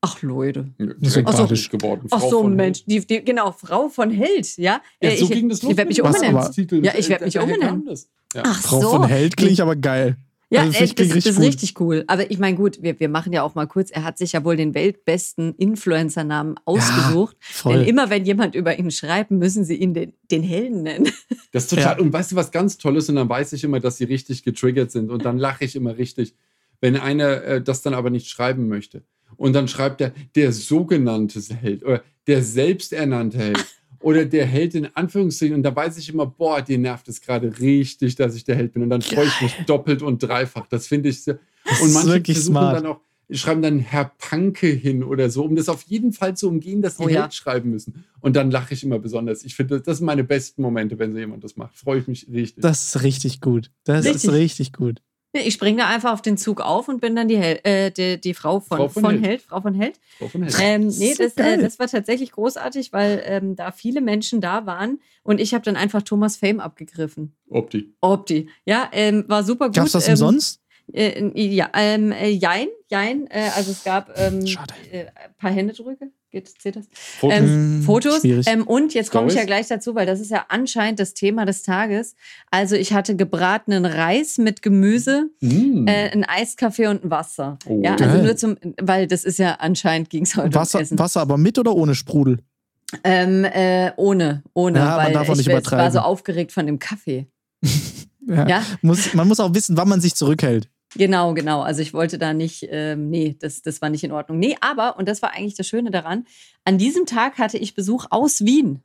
ach Leute. Sympathisch so, geworden. Frau ach so, Mensch. Die, die, genau, Frau von Held, ja. ja so ich, ging das los. Ich werde mich umbenennen. Ja, ich werde mich umbenennen. Ja. Ach Frau so. von Held klingt aber geil. Ja, also das, das, das ist richtig cool. Aber ich meine, gut, wir, wir machen ja auch mal kurz, er hat sich ja wohl den weltbesten Influencer-Namen ausgesucht. Ja, denn immer wenn jemand über ihn schreibt, müssen sie ihn den, den Helden nennen. Das ist total. Ja. Und weißt du, was ganz toll ist? Und dann weiß ich immer, dass sie richtig getriggert sind. Und dann lache ich immer richtig, wenn einer äh, das dann aber nicht schreiben möchte. Und dann schreibt er der sogenannte Held oder der selbsternannte Held. Oder der Held in Anführungszeichen. Und da weiß ich immer, boah, dir nervt es gerade richtig, dass ich der Held bin. Und dann freue ich mich doppelt und dreifach. Das finde ich sehr. Und manche versuchen smart. dann auch, schreiben dann Herr Panke hin oder so, um das auf jeden Fall zu umgehen, dass die Oh ja. Held schreiben müssen. Und dann lache ich immer besonders. Ich finde, das sind meine besten Momente, wenn so jemand das macht. Freue ich mich richtig. Das ist richtig gut. Das Richtig. ist richtig gut. Ich springe da einfach auf den Zug auf und bin dann die, Hel äh, die, die Frau von, Frau von von, Held. Held. Frau von Held. Frau von Held. Ähm, nee, das, äh, das war tatsächlich großartig, weil ähm, da viele Menschen da waren und ich habe dann einfach Thomas Fame abgegriffen. Opti. Opti. Ja, ähm, war super gut. Gab's das ähm, umsonst? Äh, ja, ähm, äh, jein, jein. Äh, also es gab ähm, Schade. äh, ein paar Händedrücke. Geht, zählt das? Fotos. Ähm, Hm, Fotos. Ähm, und jetzt komme ich ja gleich dazu, weil das ist ja anscheinend das Thema des Tages. Also ich hatte gebratenen Reis mit Gemüse, Mm. äh, ein Eiskaffee und ein Wasser. Oh. ja, also nur zum, weil das ist ja anscheinend ging es heute Wasser, um Essen. Wasser aber mit oder ohne Sprudel? Ähm, äh, ohne, ohne, Ja, man weil darf auch nicht ich war so aufgeregt von dem Kaffee. Ja. Ja, Muss, man muss auch wissen, wann man sich zurückhält. Genau, genau. Also ich wollte da nicht, ähm, nee, das, das war nicht in Ordnung. Nee, aber, und das war eigentlich das Schöne daran, an diesem Tag hatte ich Besuch aus Wien.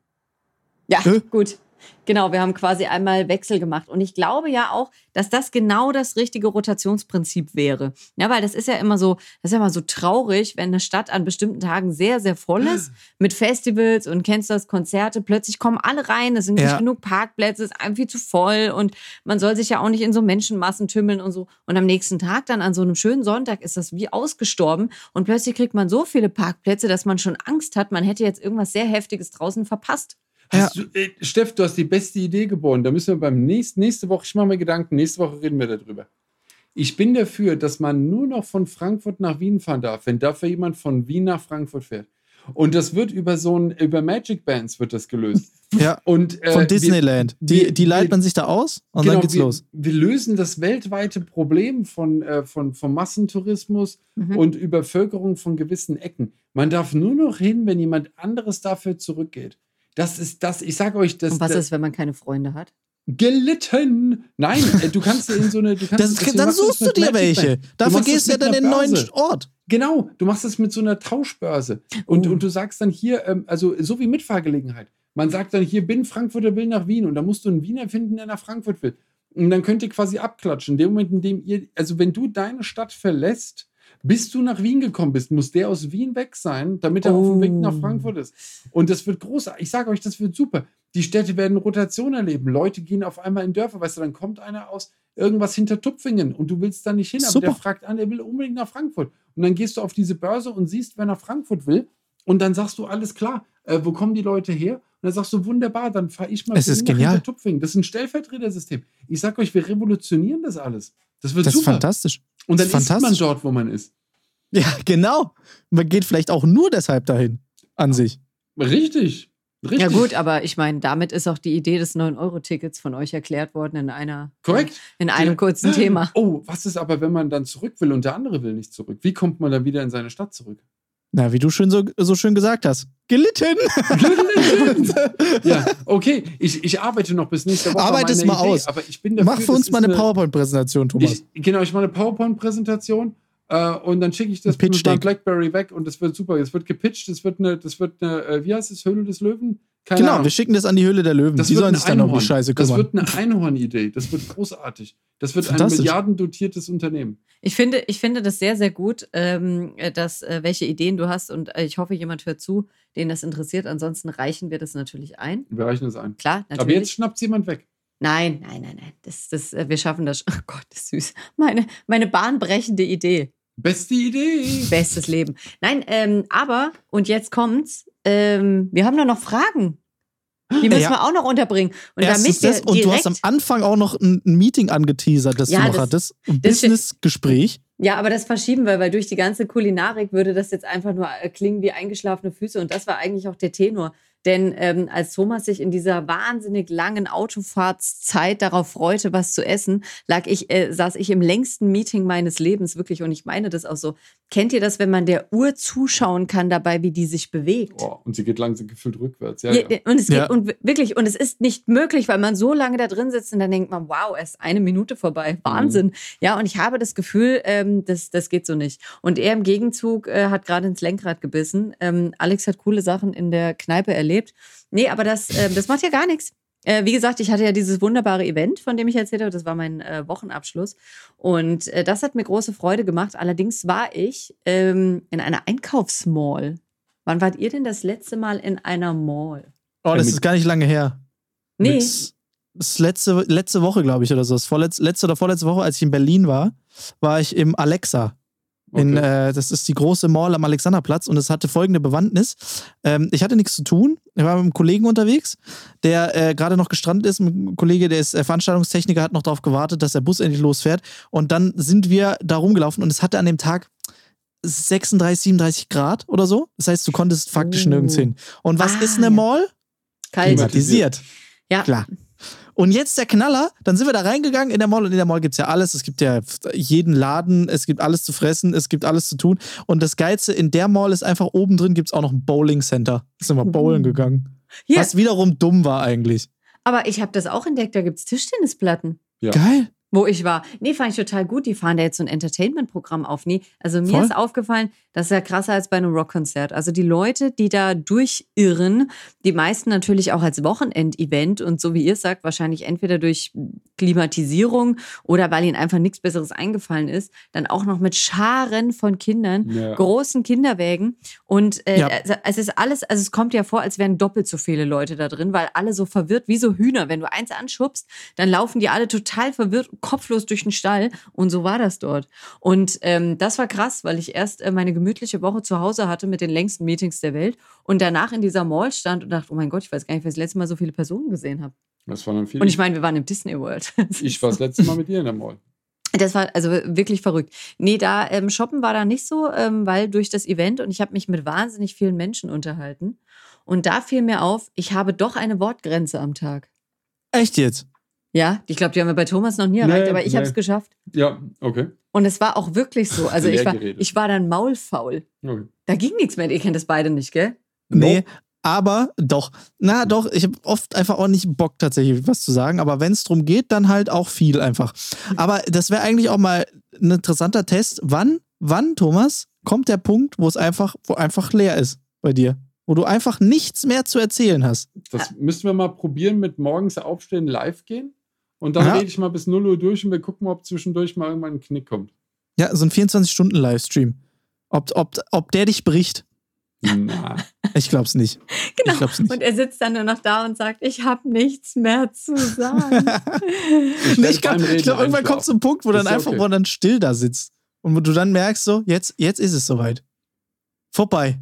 Ja, Äh? gut. Genau, wir haben quasi einmal Wechsel gemacht. Und ich glaube ja auch, dass das genau das richtige Rotationsprinzip wäre. Ja, weil das ist ja immer so, das ist ja immer so traurig, wenn eine Stadt an bestimmten Tagen sehr, sehr voll ist, mit Festivals und kennst das, Konzerte, plötzlich kommen alle rein, es sind Ja. nicht genug Parkplätze, es ist einfach viel zu voll und man soll sich ja auch nicht in so Menschenmassen tümmeln und so. Und am nächsten Tag, dann an so einem schönen Sonntag, ist das wie ausgestorben und plötzlich kriegt man so viele Parkplätze, dass man schon Angst hat, man hätte jetzt irgendwas sehr Heftiges draußen verpasst. Hast du, äh, Steff, du hast die beste Idee geboren. Da müssen wir beim nächsten, nächste Woche, ich mache mir Gedanken, nächste Woche reden wir darüber. Ich bin dafür, dass man nur noch von Frankfurt nach Wien fahren darf, wenn dafür jemand von Wien nach Frankfurt fährt. Und das wird über so ein, über Magic Bands wird das gelöst. Ja. Und, äh, Von wir- Disneyland. Die, wir- die leiht wir- man sich da aus und genau, dann geht's wir, los. Wir lösen das weltweite Problem von, äh, von, vom Massentourismus Mhm. und Übervölkerung von gewissen Ecken. Man darf nur noch hin, wenn jemand anderes dafür zurückgeht. Das ist das, ich sage euch, das, Und was das ist, wenn man keine Freunde hat? gelitten. Nein, äh, du kannst dir in so eine. Du kannst, Das, dann suchst du dir welche. Du Dafür gehst du ja dann in einen neuen. Ort. Genau, du machst das mit so einer Tauschbörse. Und, Oh. und du sagst dann hier, ähm, also so wie Mitfahrgelegenheit. Man sagt dann hier, bin Frankfurter will nach Wien und da musst du einen Wiener finden, der nach Frankfurt will. Und dann könnt ihr quasi abklatschen. In dem Moment, in dem ihr, also wenn du deine Stadt verlässt, bis du nach Wien gekommen bist, muss der aus Wien weg sein, damit er auf dem Weg nach Oh. Frankfurt ist. Und das wird großartig. Ich sage euch, das wird super. Die Städte werden Rotation erleben. Leute gehen auf einmal in Dörfer. Weißt du, dann kommt einer aus irgendwas hinter Tupfingen und du willst da nicht hin, aber Super. der fragt an, er will unbedingt nach Frankfurt. Und dann gehst du auf diese Börse und siehst, wer nach Frankfurt will. Und dann sagst du, alles klar, äh, wo kommen die Leute her? Und dann sagst du, wunderbar, dann fahre ich mal Es ist genial. Hintertupfingen. Das ist ein Stellvertretersystem. Ich sag euch, wir revolutionieren das alles. Das wird Das ist super. fantastisch. Und dann das ist ist man fantastisch. dort, wo man ist. Ja, genau. Man geht vielleicht auch nur deshalb dahin. An sich. Richtig. Richtig. Ja gut, aber ich meine, damit ist auch die Idee des 9-Euro-Tickets von euch erklärt worden in einer Korrekt. in einem Ja. kurzen Thema. Oh, was ist aber, wenn man dann zurück will und der andere will nicht zurück? Wie kommt man dann wieder in seine Stadt zurück? Na, wie du schön so, so schön gesagt hast. Gelitten. ja, okay. Ich, ich arbeite noch bis nächste Woche. an Arbeite es mal Idee, aus. Aber ich bin dafür, Mach für uns mal eine PowerPoint-Präsentation, Thomas. Ich, genau, ich mache eine PowerPoint-Präsentation äh, und dann schicke ich das mit meinem. Blackberry weg und das wird super. Es wird gepitcht, das wird eine, das wird eine, äh, wie heißt es, Höhle des Löwen? Keine genau, Ahnung. wir schicken das an die Höhle der Löwen. Das die wird sollen sich dann um die. Scheiße Das kümmern. wird eine Einhorn-Idee. Das wird großartig. Das wird ein milliardendotiertes Unternehmen. Ich finde, ich finde das sehr, sehr gut, ähm, äh, dass, äh, welche Ideen du hast und äh, ich hoffe, jemand hört zu, den das interessiert. Ansonsten reichen wir das natürlich ein. Wir reichen das ein. Klar, natürlich. Aber jetzt schnappt jemand weg. nein, nein, nein, nein. Das, das, äh, wir schaffen das. Oh Gott, das ist süß. Meine, meine bahnbrechende Idee. Beste Idee. Bestes Leben. Nein, ähm, aber, und jetzt kommt's, ähm, wir haben da noch Fragen. Die müssen Ja. wir auch noch unterbringen. Und Erstens damit wir das, und du hast am Anfang auch noch ein, Meeting angeteasert, das Ja, du noch das- hattest. Ein. Business-Gespräch. Ja, aber das verschieben wir, weil durch die ganze Kulinarik würde das jetzt einfach nur äh, klingen wie eingeschlafene Füße. Und das war eigentlich auch der Tenor. Denn ähm, als Thomas sich in dieser wahnsinnig langen Autofahrtszeit darauf freute, was zu essen, lag ich, äh, saß ich im längsten Meeting meines Lebens wirklich. Und ich meine das auch so. Kennt ihr das, wenn man der Uhr zuschauen kann dabei, wie die sich bewegt? Oh, und sie geht langsam gefühlt rückwärts. Ja, Ja, ja. Und es geht Ja. und wirklich, und es ist nicht möglich, weil man so lange da drin sitzt und dann denkt man, wow, erst eine Minute vorbei. Wahnsinn. Ja, und ich habe das Gefühl, ähm, das, das geht so nicht. Und er im Gegenzug äh, hat gerade ins Lenkrad gebissen. Ähm, Alex hat coole Sachen in der Kneipe erlebt. Nee, aber das, ähm, das macht ja gar nichts. Äh, wie gesagt, ich hatte ja dieses wunderbare Event, von dem ich erzählt habe. Das war mein äh, Wochenabschluss. Und äh, das hat mir große Freude gemacht. Allerdings war ich ähm, in einer Einkaufsmall. Wann wart ihr denn das letzte Mal in einer Mall? Oh, das mit- ist gar nicht lange her. Nee. Das das ist letzte, letzte Woche, glaube ich, oder so. Das vorletz, letzte oder vorletzte Woche, als ich in Berlin war, war ich im Alexa. In, Okay. äh, das ist die große Mall am Alexanderplatz und es hatte folgende Bewandtnis. Ähm, ich hatte nichts zu tun. Ich war mit einem Kollegen unterwegs, der äh, gerade noch gestrandet ist. Ein Kollege, der ist äh, Veranstaltungstechniker, hat noch darauf gewartet, dass der Bus endlich losfährt. Und dann sind wir da rumgelaufen und es hatte an dem Tag 36, 37 Grad oder so. Das heißt, du konntest faktisch Oh. nirgends hin. Und was Ah, ist eine. Mall? Kalt. Klimatisiert. Ja. Klar. Und jetzt der Knaller, dann sind wir da reingegangen in der Mall und in der Mall gibt es ja alles. Es gibt ja jeden Laden, es gibt alles zu fressen, es gibt alles zu tun. Und das Geilste in der Mall ist einfach oben drin gibt es auch noch ein Bowling Center. Da sind wir bowlen gegangen. Hier, Was wiederum dumm war eigentlich. aber ich habe das auch entdeckt, da gibt es Tischtennisplatten. Ja. Geil. Wo ich war. Nee, fand ich total gut. Die fahren da jetzt so ein Entertainment-Programm auf. Nee, also mir Voll. ist aufgefallen, das ist ja krasser als bei einem Rockkonzert. Also die Leute, die da durchirren, die meisten natürlich auch als Wochenend-Event und so wie ihr es sagt, wahrscheinlich entweder durch Klimatisierung oder weil ihnen einfach nichts Besseres eingefallen ist, dann auch noch mit Scharen von Kindern, Ja. großen Kinderwägen. Und äh, Ja. also es ist alles, also es kommt ja vor, als wären doppelt so viele Leute da drin, weil alle so verwirrt wie so Hühner. Wenn du eins anschubst, dann laufen die alle total verwirrt, kopflos durch den Stall. Und so war das dort. Und ähm, das war krass, weil ich erst äh, meine gemütliche Woche zu Hause hatte mit den längsten Meetings der Welt und danach in dieser Mall stand und dachte, oh mein Gott, ich weiß gar nicht, wer das letzte Mal so viele Personen gesehen habe. Das waren dann viele. Und ich meine, wir waren im Disney World. ich war das letzte Mal mit dir in der Mall. Das war also wirklich verrückt. Nee, da ähm, shoppen war da nicht so, ähm, weil durch das Event und ich habe mich mit wahnsinnig vielen Menschen unterhalten. Und da fiel mir auf, ich habe doch eine Wortgrenze am Tag. Echt jetzt? Ja, ich glaube, die haben wir bei Thomas noch nie erreicht, Nee, aber ich habe es nee. geschafft. Ja, okay. Und es war auch wirklich so. Also ich war, ich war dann maulfaul. okay. Da ging nichts mehr. Ihr kennt das beide nicht, gell? Nee. Aber doch, na doch, ich habe oft einfach auch nicht Bock tatsächlich was zu sagen, aber wenn es drum geht, dann halt auch viel einfach. Aber das wäre eigentlich auch mal ein interessanter Test. Wann, wann, Thomas, kommt der Punkt, wo es einfach, wo einfach leer ist bei dir? Wo du einfach nichts mehr zu erzählen hast. Das müssen wir mal probieren mit morgens aufstehen, live gehen. Und dann Ja. rede ich mal bis 0 Uhr durch und wir gucken, ob zwischendurch mal irgendwann ein Knick kommt. Ja, so ein 24-Stunden-Livestream. Ob, ob, ob der dich bricht? Na, Ich glaub's nicht. Genau. Ich glaub's nicht. Und er sitzt dann nur noch da und sagt, ich habe nichts mehr zu sagen. ich Nee, ich glaube, glaub, irgendwann kommt so ein Punkt, wo dann ist ja einfach, okay. wo dann still da sitzt. Und wo du dann merkst, so, jetzt, jetzt ist es soweit. Vorbei.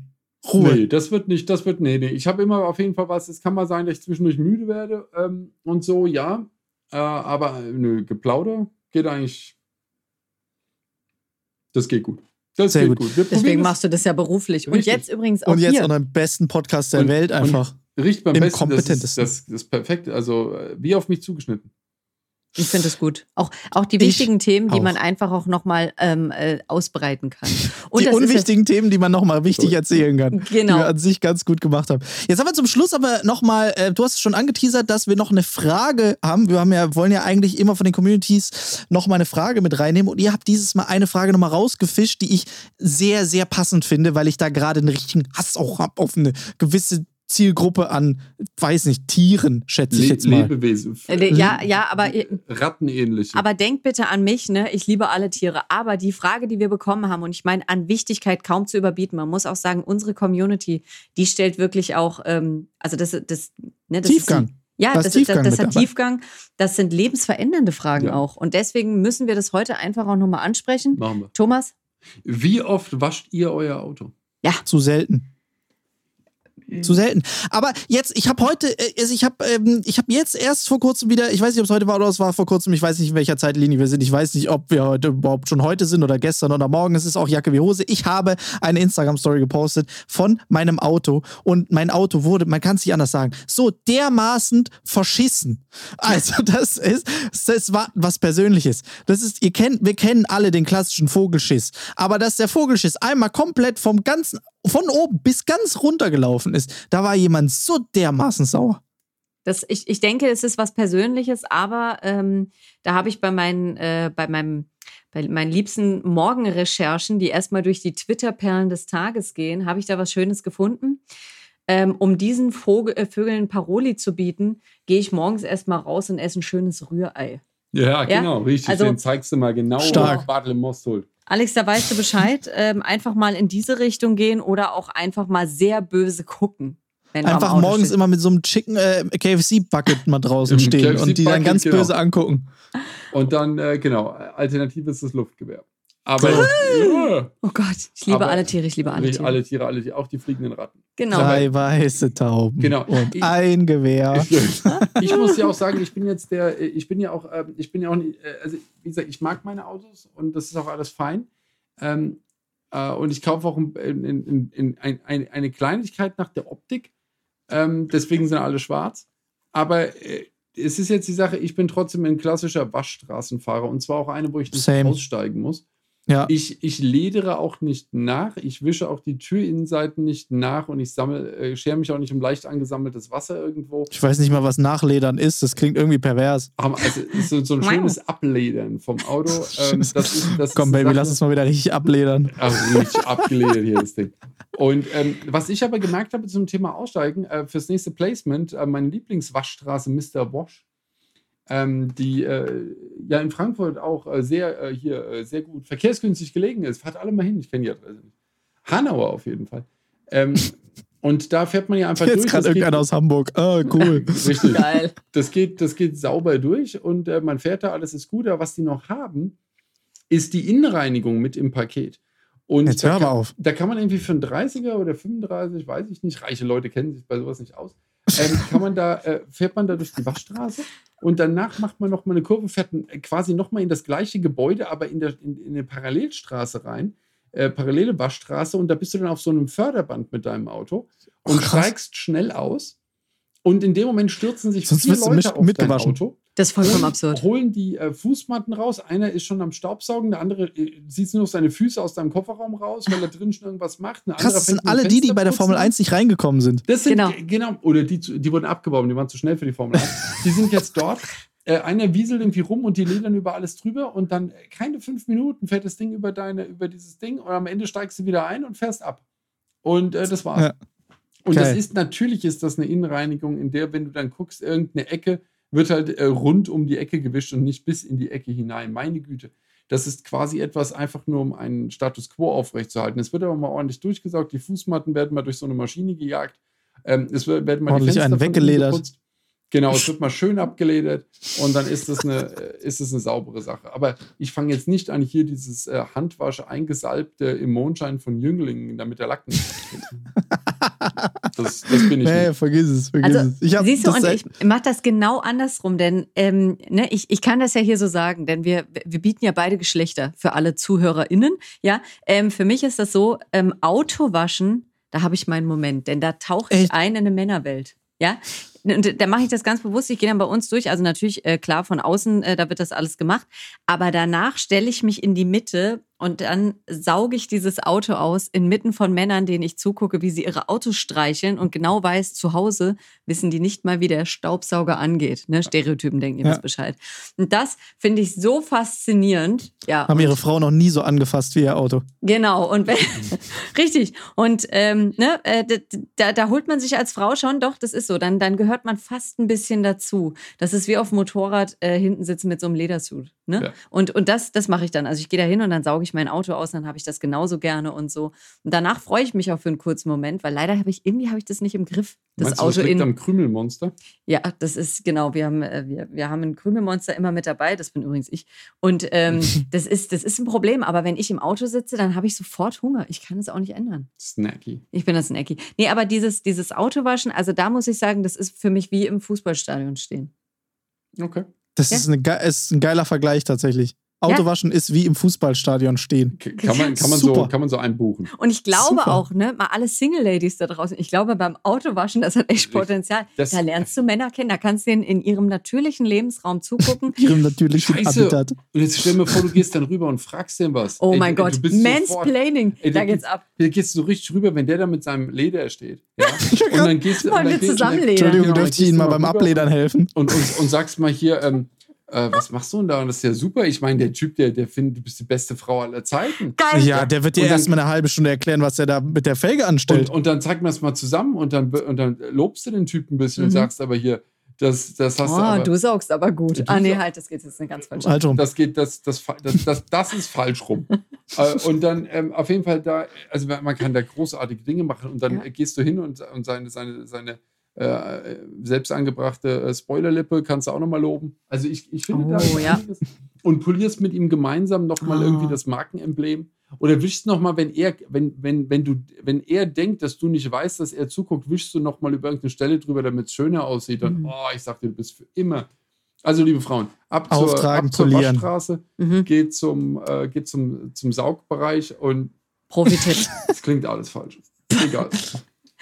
Ruhe. Nee, das wird nicht, das wird, nee, nee. Ich habe immer auf jeden Fall was, es kann mal sein, dass ich zwischendurch müde werde ähm, und so, ja. Äh, aber nö, Geplauder geht eigentlich, das geht gut. Das Sehr geht gut. gut. Wir Deswegen machst du das ja beruflich. Und Richtig. jetzt übrigens auch Und jetzt hier. auch noch im besten Podcast der Und- Welt und- einfach. das. Riecht beim im besten, das ist, kompetentesten. das, das ist perfekt, also äh, wie auf mich zugeschnitten. Ich finde es gut. Auch, auch die Ich wichtigen Themen, die auch. man einfach auch nochmal ähm, äh, ausbreiten kann. Und die das ist ja- unwichtigen Themen, die man nochmal wichtig erzählen kann. Die Genau. wir an sich ganz gut gemacht haben. Jetzt haben wir zum Schluss aber nochmal, äh, du hast es schon angeteasert, dass wir noch eine Frage haben. Wir haben ja, wollen ja eigentlich immer von den Communities nochmal eine Frage mit reinnehmen. Und ihr habt dieses Mal eine Frage nochmal rausgefischt, die ich sehr, sehr passend finde, weil ich da gerade einen richtigen Hass auch habe auf eine gewisse Zielgruppe an, weiß nicht, Tieren, schätze ich Le jetzt mal. Lebewesen. Äh, Ja, ja, aber, ihr- Rattenähnliche. aber denkt bitte an mich, ne? Ich liebe alle Tiere. Aber die Frage, die wir bekommen haben, und ich meine, an Wichtigkeit kaum zu überbieten, man muss auch sagen, unsere Community, die stellt wirklich auch, ähm, also das, das, ne, das Tiefgang. Ist, ja, Da ist das, Tiefgang das, das hat. Tiefgang. Das sind lebensverändernde Fragen Ja. auch. Und deswegen müssen wir das heute einfach auch nochmal ansprechen. Machen wir. Thomas, Wie oft wascht ihr euer Auto? Zu selten. Zu selten. Aber jetzt, ich habe heute, äh, also ich habe ähm, ich habe jetzt erst vor kurzem wieder, ich weiß nicht, ob es heute war oder es war vor kurzem, ich weiß nicht, in welcher Zeitlinie wir sind. Ich weiß nicht, ob wir heute überhaupt schon heute sind oder gestern oder morgen. Es ist auch Jacke wie Hose. Ich habe eine Instagram-Story gepostet von meinem Auto und mein Auto wurde, man kann es nicht anders sagen, so dermaßen verschissen. Also, das ist, das war was Persönliches. Das ist, ihr kennt, wir kennen alle den klassischen Vogelschiss. Aber dass der Vogelschiss einmal komplett vom ganzen, von oben bis ganz runter gelaufen ist, da war jemand so dermaßen sauer. Das, ich, ich denke, es ist was Persönliches, aber ähm, da habe ich bei meinen, äh, bei meinem, bei meinen liebsten Morgenrecherchen, die erstmal durch die Twitter-Perlen des Tages gehen, habe ich da was Schönes gefunden. Ähm, um diesen Vogel, äh, Vögeln Paroli zu bieten, gehe ich morgens erstmal raus und esse ein schönes Rührei. Ja, genau, ja? richtig. Also, Den zeigst du mal genau, stark. Bartel im Most holt. Alex, da weißt du Bescheid. Ähm, einfach mal in diese Richtung gehen oder auch einfach mal sehr böse gucken. einfach morgens steht. immer mit so einem Chicken äh, KFC Bucket mal draußen stehen und die dann ganz genau. böse angucken. Und dann äh, genau, Alternative ist das Luftgewehr. Aber ja. oh Gott, ich liebe Aber alle Tiere, ich liebe alle Tiere. Alle Tiere, alle Tiere, auch die fliegenden Ratten. Genau. Drei weiße Tauben genau. und ich, ein Gewehr. Ich, muss ja auch sagen, ich bin jetzt der, ich bin ja auch, ähm, ich bin ja auch, äh, also wie gesagt, ich mag meine Autos und das ist auch alles fein. Ähm, äh, und ich kaufe auch in, in, in, ein, ein, eine Kleinigkeit nach der Optik. Ähm, deswegen sind alle schwarz. Aber äh, es ist jetzt die Sache, ich bin trotzdem ein klassischer Waschstraßenfahrer und zwar auch eine, wo ich nicht Same. aussteigen muss. Ja. Ich, ich ledere auch nicht nach, ich wische auch die Türinnenseiten nicht nach und ich sammle, äh, schere mich auch nicht um leicht angesammeltes Wasser irgendwo. Ich weiß nicht mal, was Nachledern ist, das klingt irgendwie pervers. Also so, so ein schönes Abledern vom Auto. Ähm, das ist, das Komm, Baby, Sache, lass uns mal wieder richtig abledern. Also richtig abgeledert hier das Ding. Und ähm, was ich aber gemerkt habe zum Thema Aussteigen, äh, fürs nächste Placement, äh, meine Lieblingswaschstraße Mr. Wash ähm, die äh, ja in Frankfurt auch äh, sehr äh, hier äh, sehr gut verkehrsgünstig gelegen ist. Fahrt alle mal hin, ich kenne die Adresse nicht. Hanauer auf jeden Fall. Ähm, und da fährt man ja einfach Jetzt durch. Jetzt gerade irgendeiner aus Hamburg. Ah, oh, cool. Richtig. Geil. Das geht, das geht sauber durch und äh, man fährt da, alles ist gut. Aber was die noch haben, ist die Innenreinigung mit im Paket. Und Jetzt hör kann, auf. da kann man irgendwie für einen 30er oder 35, weiß ich nicht, reiche Leute kennen sich bei sowas nicht aus, ähm, kann man da, äh, fährt man da durch die Waschstraße und danach macht man nochmal eine Kurve, fährt quasi nochmal in das gleiche Gebäude, aber in, der, in, in eine Parallelstraße rein, äh, parallele Waschstraße und da bist du dann auf so einem Förderband mit deinem Auto und oh, steigst schnell aus und in dem Moment stürzen sich Sonst vier Leute auf dein Auto. Das ist vollkommen absurd. Holen die äh, Fußmatten raus. Einer ist schon am Staubsaugen, der andere äh, sieht nur noch seine Füße aus deinem Kofferraum raus, weil er drin schon irgendwas macht. Eine Krass, das sind alle die, die bei der Formel 1 nicht reingekommen sind. Das sind genau. genau. Oder die, die wurden abgebaut, die waren zu schnell für die Formel 1. die sind jetzt dort. Äh, einer wieselt irgendwie rum und die ledern über alles drüber und dann äh, keine fünf Minuten fährt das Ding über deine, über dieses Ding und am Ende steigst du wieder ein und fährst ab. Und äh, das war's. Ja. Und okay. das ist natürlich ist das eine Innenreinigung, in der, wenn du dann guckst, irgendeine Ecke wird halt äh, rund um die Ecke gewischt und nicht bis in die Ecke hinein. Meine Güte. Das ist quasi etwas einfach nur, um einen Status quo aufrechtzuerhalten. Es wird aber mal ordentlich durchgesaugt. Die Fußmatten werden mal durch so eine Maschine gejagt. Ähm, es wird, werden mal ordentlich die Fenster einen weggeledert. Genau, es wird mal schön abgeledert und dann ist das eine, äh, ist das eine saubere Sache. Aber ich fange jetzt nicht an, hier dieses äh, Handwasche eingesalbte im Mondschein von Jünglingen, damit der Lack nicht das, das bin ich hey, nicht. vergiss es, vergiss also, es. Ich siehst du, und ich mache das genau andersrum, denn ähm, ne, ich, ich kann das ja hier so sagen, denn wir, wir bieten ja beide Geschlechter für alle ZuhörerInnen. Ja, ähm, für mich ist das so, ähm, Autowaschen, da habe ich meinen Moment, denn da tauche ich Echt? ein in eine Männerwelt. Ja, und da mache ich das ganz bewusst. Ich gehe dann bei uns durch. Also natürlich, äh, klar, von außen, äh, da wird das alles gemacht. Aber danach stelle ich mich in die Mitte und dann sauge ich dieses Auto aus inmitten von Männern, denen ich zugucke, wie sie ihre Autos streicheln und genau weiß, zu Hause wissen die nicht mal, wie der Staubsauger angeht. Ne? Stereotypen denken ihr ja. das Bescheid. Und das finde ich so faszinierend. Ja, Haben ihre Frau noch nie so angefasst wie ihr Auto. Genau, und richtig. Und ähm, ne, äh, da, da holt man sich als Frau schon, doch, das ist so. Dann, dann gehört gehört man fast ein bisschen dazu. Das ist wie auf dem Motorrad äh, hinten sitzen mit so einem Ledersuit. Ne? Ja. Und, und das, das mache ich dann. Also ich gehe da hin und dann sauge ich mein Auto aus, dann habe ich das genauso gerne und so. Und danach freue ich mich auch für einen kurzen Moment, weil leider habe ich, irgendwie habe ich das nicht im Griff. Das Meinst du, Auto das liegt in. am Krümelmonster? Ja, das ist genau. Wir haben, äh, wir, wir haben ein Krümelmonster immer mit dabei. Das bin übrigens ich. Und ähm, das, ist, das ist ein Problem. Aber wenn ich im Auto sitze, dann habe ich sofort Hunger. Ich kann es auch nicht ändern. Snacky. Ich bin das Ecki. Nee, aber dieses, dieses Autowaschen, also da muss ich sagen, das ist für mich wie im Fußballstadion stehen. Okay. Das Ja. ist, eine, ge- ist ein geiler Vergleich tatsächlich. Autowaschen ist wie im Fußballstadion stehen. Kann man, kann man, so, kann man so einbuchen. Und ich glaube Super. auch, ne, mal alle Single-Ladies da draußen, ich glaube, beim Autowaschen, das hat echt Potenzial. Das- da lernst du Männer kennen, da kannst du denen in ihrem natürlichen Lebensraum zugucken. Ihrem natürlichen Scheiße. Habitat. Und jetzt stell mir vor, du gehst dann rüber und fragst den was. Oh Ey, mein du- Gott, bist sofort- Mansplaining, Ey, da geht's ab. Da gehst du so richtig rüber, wenn der da mit seinem Leder steht. Ja? Und dann gehst du. Wollen wir zusammenledern? Entschuldigung, Genau, dürfte ich Ihnen mal beim rüber Abledern helfen? Und, und, und sagst mal hier, ähm, äh, was machst du denn da? Und das ist ja super. Ich meine, der Typ, der, der findet, du bist die beste Frau aller Zeiten. Geil. Ja, der wird dir Und dann- erst mal eine halbe Stunde erklären, was er da mit der Felge anstellt. Und, und dann zeigt man es mal zusammen und dann, und dann lobst du den Typen ein bisschen Mhm. und sagst aber hier, das, das hast du Oh, aber. du saugst aber gut. Du ah, nee, halt, das geht jetzt eine ganz falsche. halt rum. Das geht, das, das, das, das, das ist falsch rum. äh, und dann ähm, auf jeden Fall da, also man man kann da großartige Dinge machen und dann Ja. gehst du hin und, und seine, seine, seine äh, selbst angebrachte äh, Spoilerlippe kannst du auch nochmal loben. Also ich, ich finde da Oh, ist ja. und polierst mit ihm gemeinsam nochmal Ah. irgendwie das Markenemblem. Oder wischst nochmal, wenn er, wenn, wenn, wenn du, wenn er denkt, dass du nicht weißt, dass er zuguckt, wischst du nochmal über irgendeine Stelle drüber, damit es schöner aussieht. Und Mhm. oh, ich sag dir, du bist für immer. Also, liebe Frauen, ab zur, Auftragen, ab zur polieren. Waschstraße, Mhm. geht zum, äh, geht zum, zum Saugbereich und Profi-Tipp. es klingt alles falsch. Egal.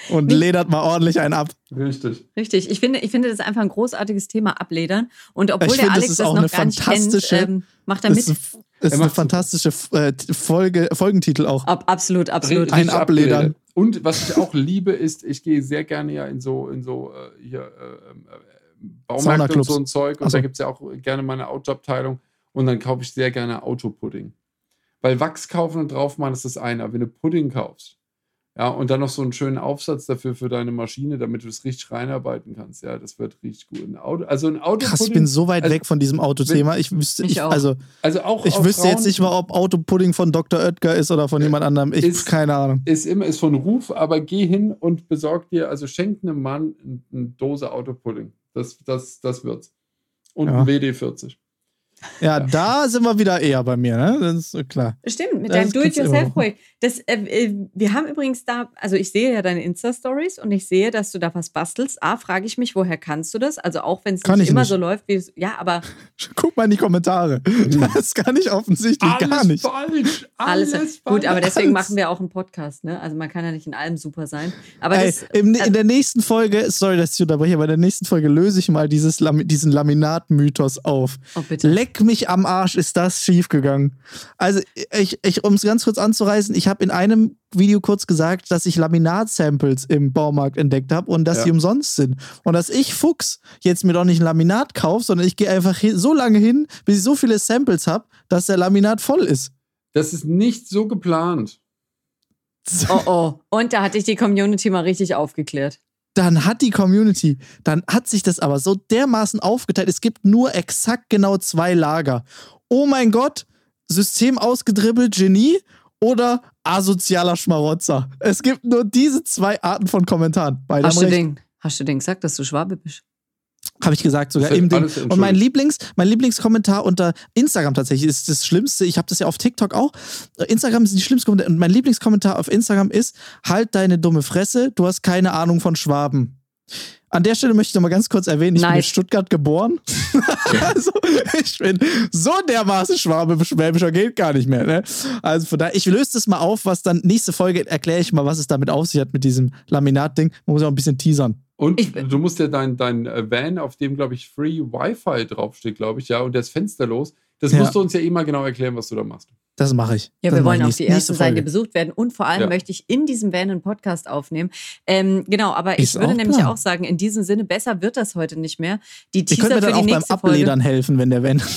Und Nicht- ledert mal ordentlich einen ab. Richtig. Richtig. Ich finde, ich finde das ist einfach ein großartiges Thema, Abledern. Und obwohl Ich der finde, das Alex das auch noch eine gar nicht kennt, fantastische- ähm, macht er Das mit. ist, ist eine fantastische äh, Folge, Folgentitel auch. Ab, absolut, absolut. Ein Abledern. Und was ich auch liebe, ist, ich gehe sehr gerne ja in so, in so äh, hier, äh, ähm, äh, Baumärkte und so ein Zeug. Und Ach so. da gibt es ja auch gerne meine Autoabteilung. Und dann kaufe ich sehr gerne Autopudding. Weil Wachs kaufen und drauf machen, ist das eine. Aber wenn du Pudding kaufst, ja, und dann noch so einen schönen Aufsatz dafür für deine Maschine, damit du es richtig reinarbeiten kannst, ja, das wird richtig gut. Ein Auto, also ein Autopudding. Krass, ich bin so weit also, weg von diesem Autothema. Ich wüsste, Ich also also auch ich auch wüsste Frauen- jetzt nicht mal, ob Autopudding von Dr. Oetker ist oder von jemand anderem. Ich Ist- keine Ahnung. ist immer ist von Ruf, aber geh hin und besorg dir, also schenk einem Mann ein- eine Dose Autopudding. Das, das, das wird's. Und Ja. ein WD40. Ja, da sind wir wieder eher bei mir, ne? Das ist klar. Stimmt, mit Das deinem Do-it-yourself-Projekt. Das, äh, äh, wir haben übrigens da, also ich sehe ja deine Insta-Stories und ich sehe, dass du da was bastelst. A, frage ich mich, woher kannst du das? Also auch wenn es nicht ich immer nicht. so läuft, wie es, ja, aber Guck mal in die Kommentare. Das kann ich offensichtlich gar nicht. falsch. alles, Alles, gut, aber deswegen Alles. machen wir auch einen Podcast, ne? Also man kann ja nicht in allem super sein. Aber Ey, das, im, äh, in der nächsten Folge, sorry, dass ich unterbreche, aber in der nächsten Folge löse ich mal dieses diesen Laminat-Mythos auf. oh bitte. Leck mich am Arsch, ist das schiefgegangen. Also, ich, ich, um es ganz kurz anzureißen, ich habe in einem Video kurz gesagt, dass ich Laminat-Samples im Baumarkt entdeckt habe und dass Ja. die umsonst sind. Und dass ich, Fuchs, jetzt mir doch nicht ein Laminat kaufe, sondern ich gehe einfach hin, so lange hin, bis ich so viele Samples habe, dass der Laminat voll ist. Das ist nicht so geplant. Oh oh. Und da hatte ich die Community mal richtig aufgeklärt. Dann hat die Community, dann hat sich das aber so dermaßen aufgeteilt. Es gibt nur exakt genau zwei Lager. Oh mein Gott, System ausgedribbelt, Genie oder asozialer Schmarotzer. Es gibt nur diese zwei Arten von Kommentaren. Beide Hast du, den, hast du den gesagt, dass du Schwabe bist? Habe ich gesagt, sogar im Ding. Und mein. Lieblings, mein Lieblingskommentar unter Instagram tatsächlich ist das Schlimmste. Ich habe das ja auf TikTok auch. Instagram ist die schlimmste Kommentar. Und mein Lieblingskommentar auf Instagram ist: Halt deine dumme Fresse, du hast keine Ahnung von Schwaben. An der Stelle möchte ich noch mal ganz kurz erwähnen, ich bin in Nice. Stuttgart geboren. also, ich bin so dermaßen Schwabe, Schwäbischer geht gar nicht mehr. Ne? Also von daher, ich löse das mal auf, was dann nächste Folge erkläre ich mal, was es damit auf sich hat mit diesem Laminat-Ding. Man muss auch ein bisschen teasern. Und Ich- du musst ja dein, dein äh, Van, auf dem, glaube ich, Free Wi-Fi draufsteht, glaube ich, ja, und das Fenster los. Das Ja. musst du uns ja eh mal genau erklären, was du da machst. Das mache ich. Ja, das wir wollen auf nächste- die erste nächste Seite Folge. besucht werden und vor allem Ja. möchte ich in diesem Van einen Podcast aufnehmen. Ähm, genau, aber ich Ist würde auch nämlich Plan. auch sagen, in diesem Sinne, besser wird das heute nicht mehr. Die Teaser könnt mir für dann auch beim Abledern Folge. helfen, wenn der Van.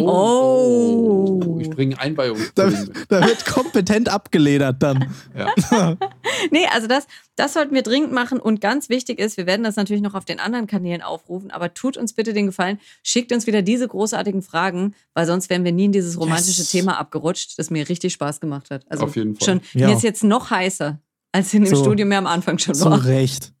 Oh. Ich bringe Einweihung. Da, da wird kompetent abgeledert dann. ja. Nee, also das, das sollten wir dringend machen. Und ganz wichtig ist, wir werden das natürlich noch auf den anderen Kanälen aufrufen, aber tut uns bitte den Gefallen, schickt uns wieder diese großartigen Fragen, weil sonst wären wir nie in dieses romantische yes. Thema abgerutscht, das mir richtig Spaß gemacht hat. Also auf jeden Fall. Schon, ja. Mir ist jetzt noch heißer, als in dem so, Studio mir am Anfang schon war. Zu Recht.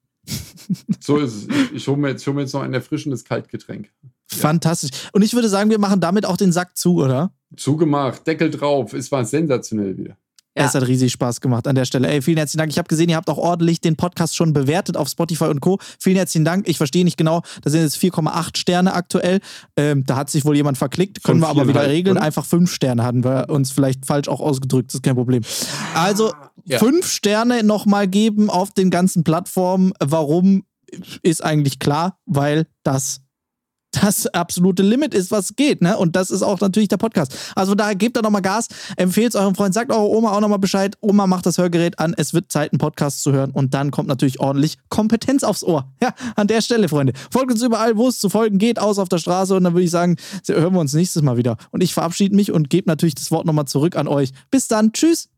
So ist es. Ich, ich hole mir, hol mir, jetzt noch ein erfrischendes Kaltgetränk. Ja. Fantastisch. Und ich würde sagen, wir machen damit auch den Sack zu, oder? Zugemacht, Deckel drauf. Es war sensationell wieder. Ja. Es hat riesig Spaß gemacht an der Stelle. Ey, vielen herzlichen Dank. Ich habe gesehen, ihr habt auch ordentlich den Podcast schon bewertet auf Spotify und Co. Vielen herzlichen Dank. Ich verstehe nicht genau, da sind jetzt 4,8 Sterne aktuell. Ähm, da hat sich wohl jemand verklickt. Können wir aber wieder regeln. Oder? Einfach 5 Sterne hatten wir uns vielleicht falsch auch ausgedrückt. Das ist kein Problem. Also, ja. Sterne nochmal geben auf den ganzen Plattformen. Warum ist eigentlich klar, weil das das absolute Limit ist, was geht, ne? Und das ist auch natürlich der Podcast. Also da gebt da nochmal Gas, empfehlt es eurem Freund, sagt eurer Oma auch nochmal Bescheid. Oma macht das Hörgerät an, es wird Zeit, einen Podcast zu hören und dann kommt natürlich ordentlich Kompetenz aufs Ohr. Ja, an der Stelle, Freunde. Folgt uns überall, wo es zu folgen geht, aus auf der Straße und dann würde ich sagen, hören wir uns nächstes Mal wieder. Und ich verabschiede mich und gebe natürlich das Wort nochmal zurück an euch. Bis dann, tschüss.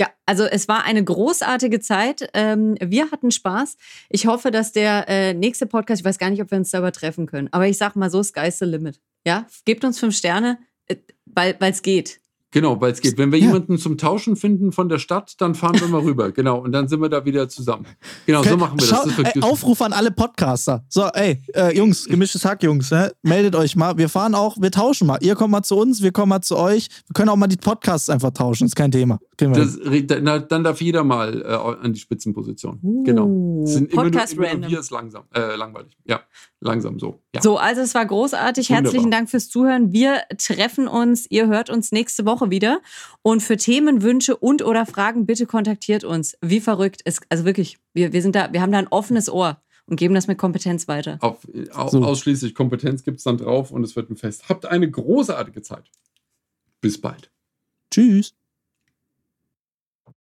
Ja, also es war eine großartige Zeit. Ähm, wir hatten Spaß. Ich hoffe, dass der äh, nächste Podcast, ich weiß gar nicht, ob wir uns da übertreffen können, aber ich sag mal so, sky's the limit. Ja, gebt uns fünf Sterne, äh, weil es geht. Genau, weil es geht. Wenn wir ja. jemanden zum Tauschen finden von der Stadt, dann fahren wir mal rüber. Genau, und dann sind wir da wieder zusammen. Genau, so machen wir Schau, das. das ey, Aufruf an alle Podcaster. So, ey, äh, Jungs, gemischtes Hack, Jungs, ne? meldet euch mal. Wir fahren auch, wir tauschen mal. Ihr kommt mal zu uns, wir kommen mal zu euch. Wir können auch mal die Podcasts einfach tauschen, ist kein Thema. Das, na, dann darf jeder mal äh, an die Spitzenposition. Uh, genau. sind Podcast immer nur, immer random. wir ist langsam, äh, langweilig. Ja, langsam so. Ja. So, also es war großartig. Wunderbar. Herzlichen Dank fürs Zuhören. Wir treffen uns, ihr hört uns nächste Woche wieder. Und für Themen, Wünsche und oder Fragen, bitte kontaktiert uns. Wie verrückt. Es, also wirklich, wir, wir, sind da, wir haben da ein offenes Ohr und geben das mit Kompetenz weiter. Auf, so. Ausschließlich Kompetenz gibt es dann drauf und es wird ein Fest. Habt eine großartige Zeit. Bis bald. Tschüss.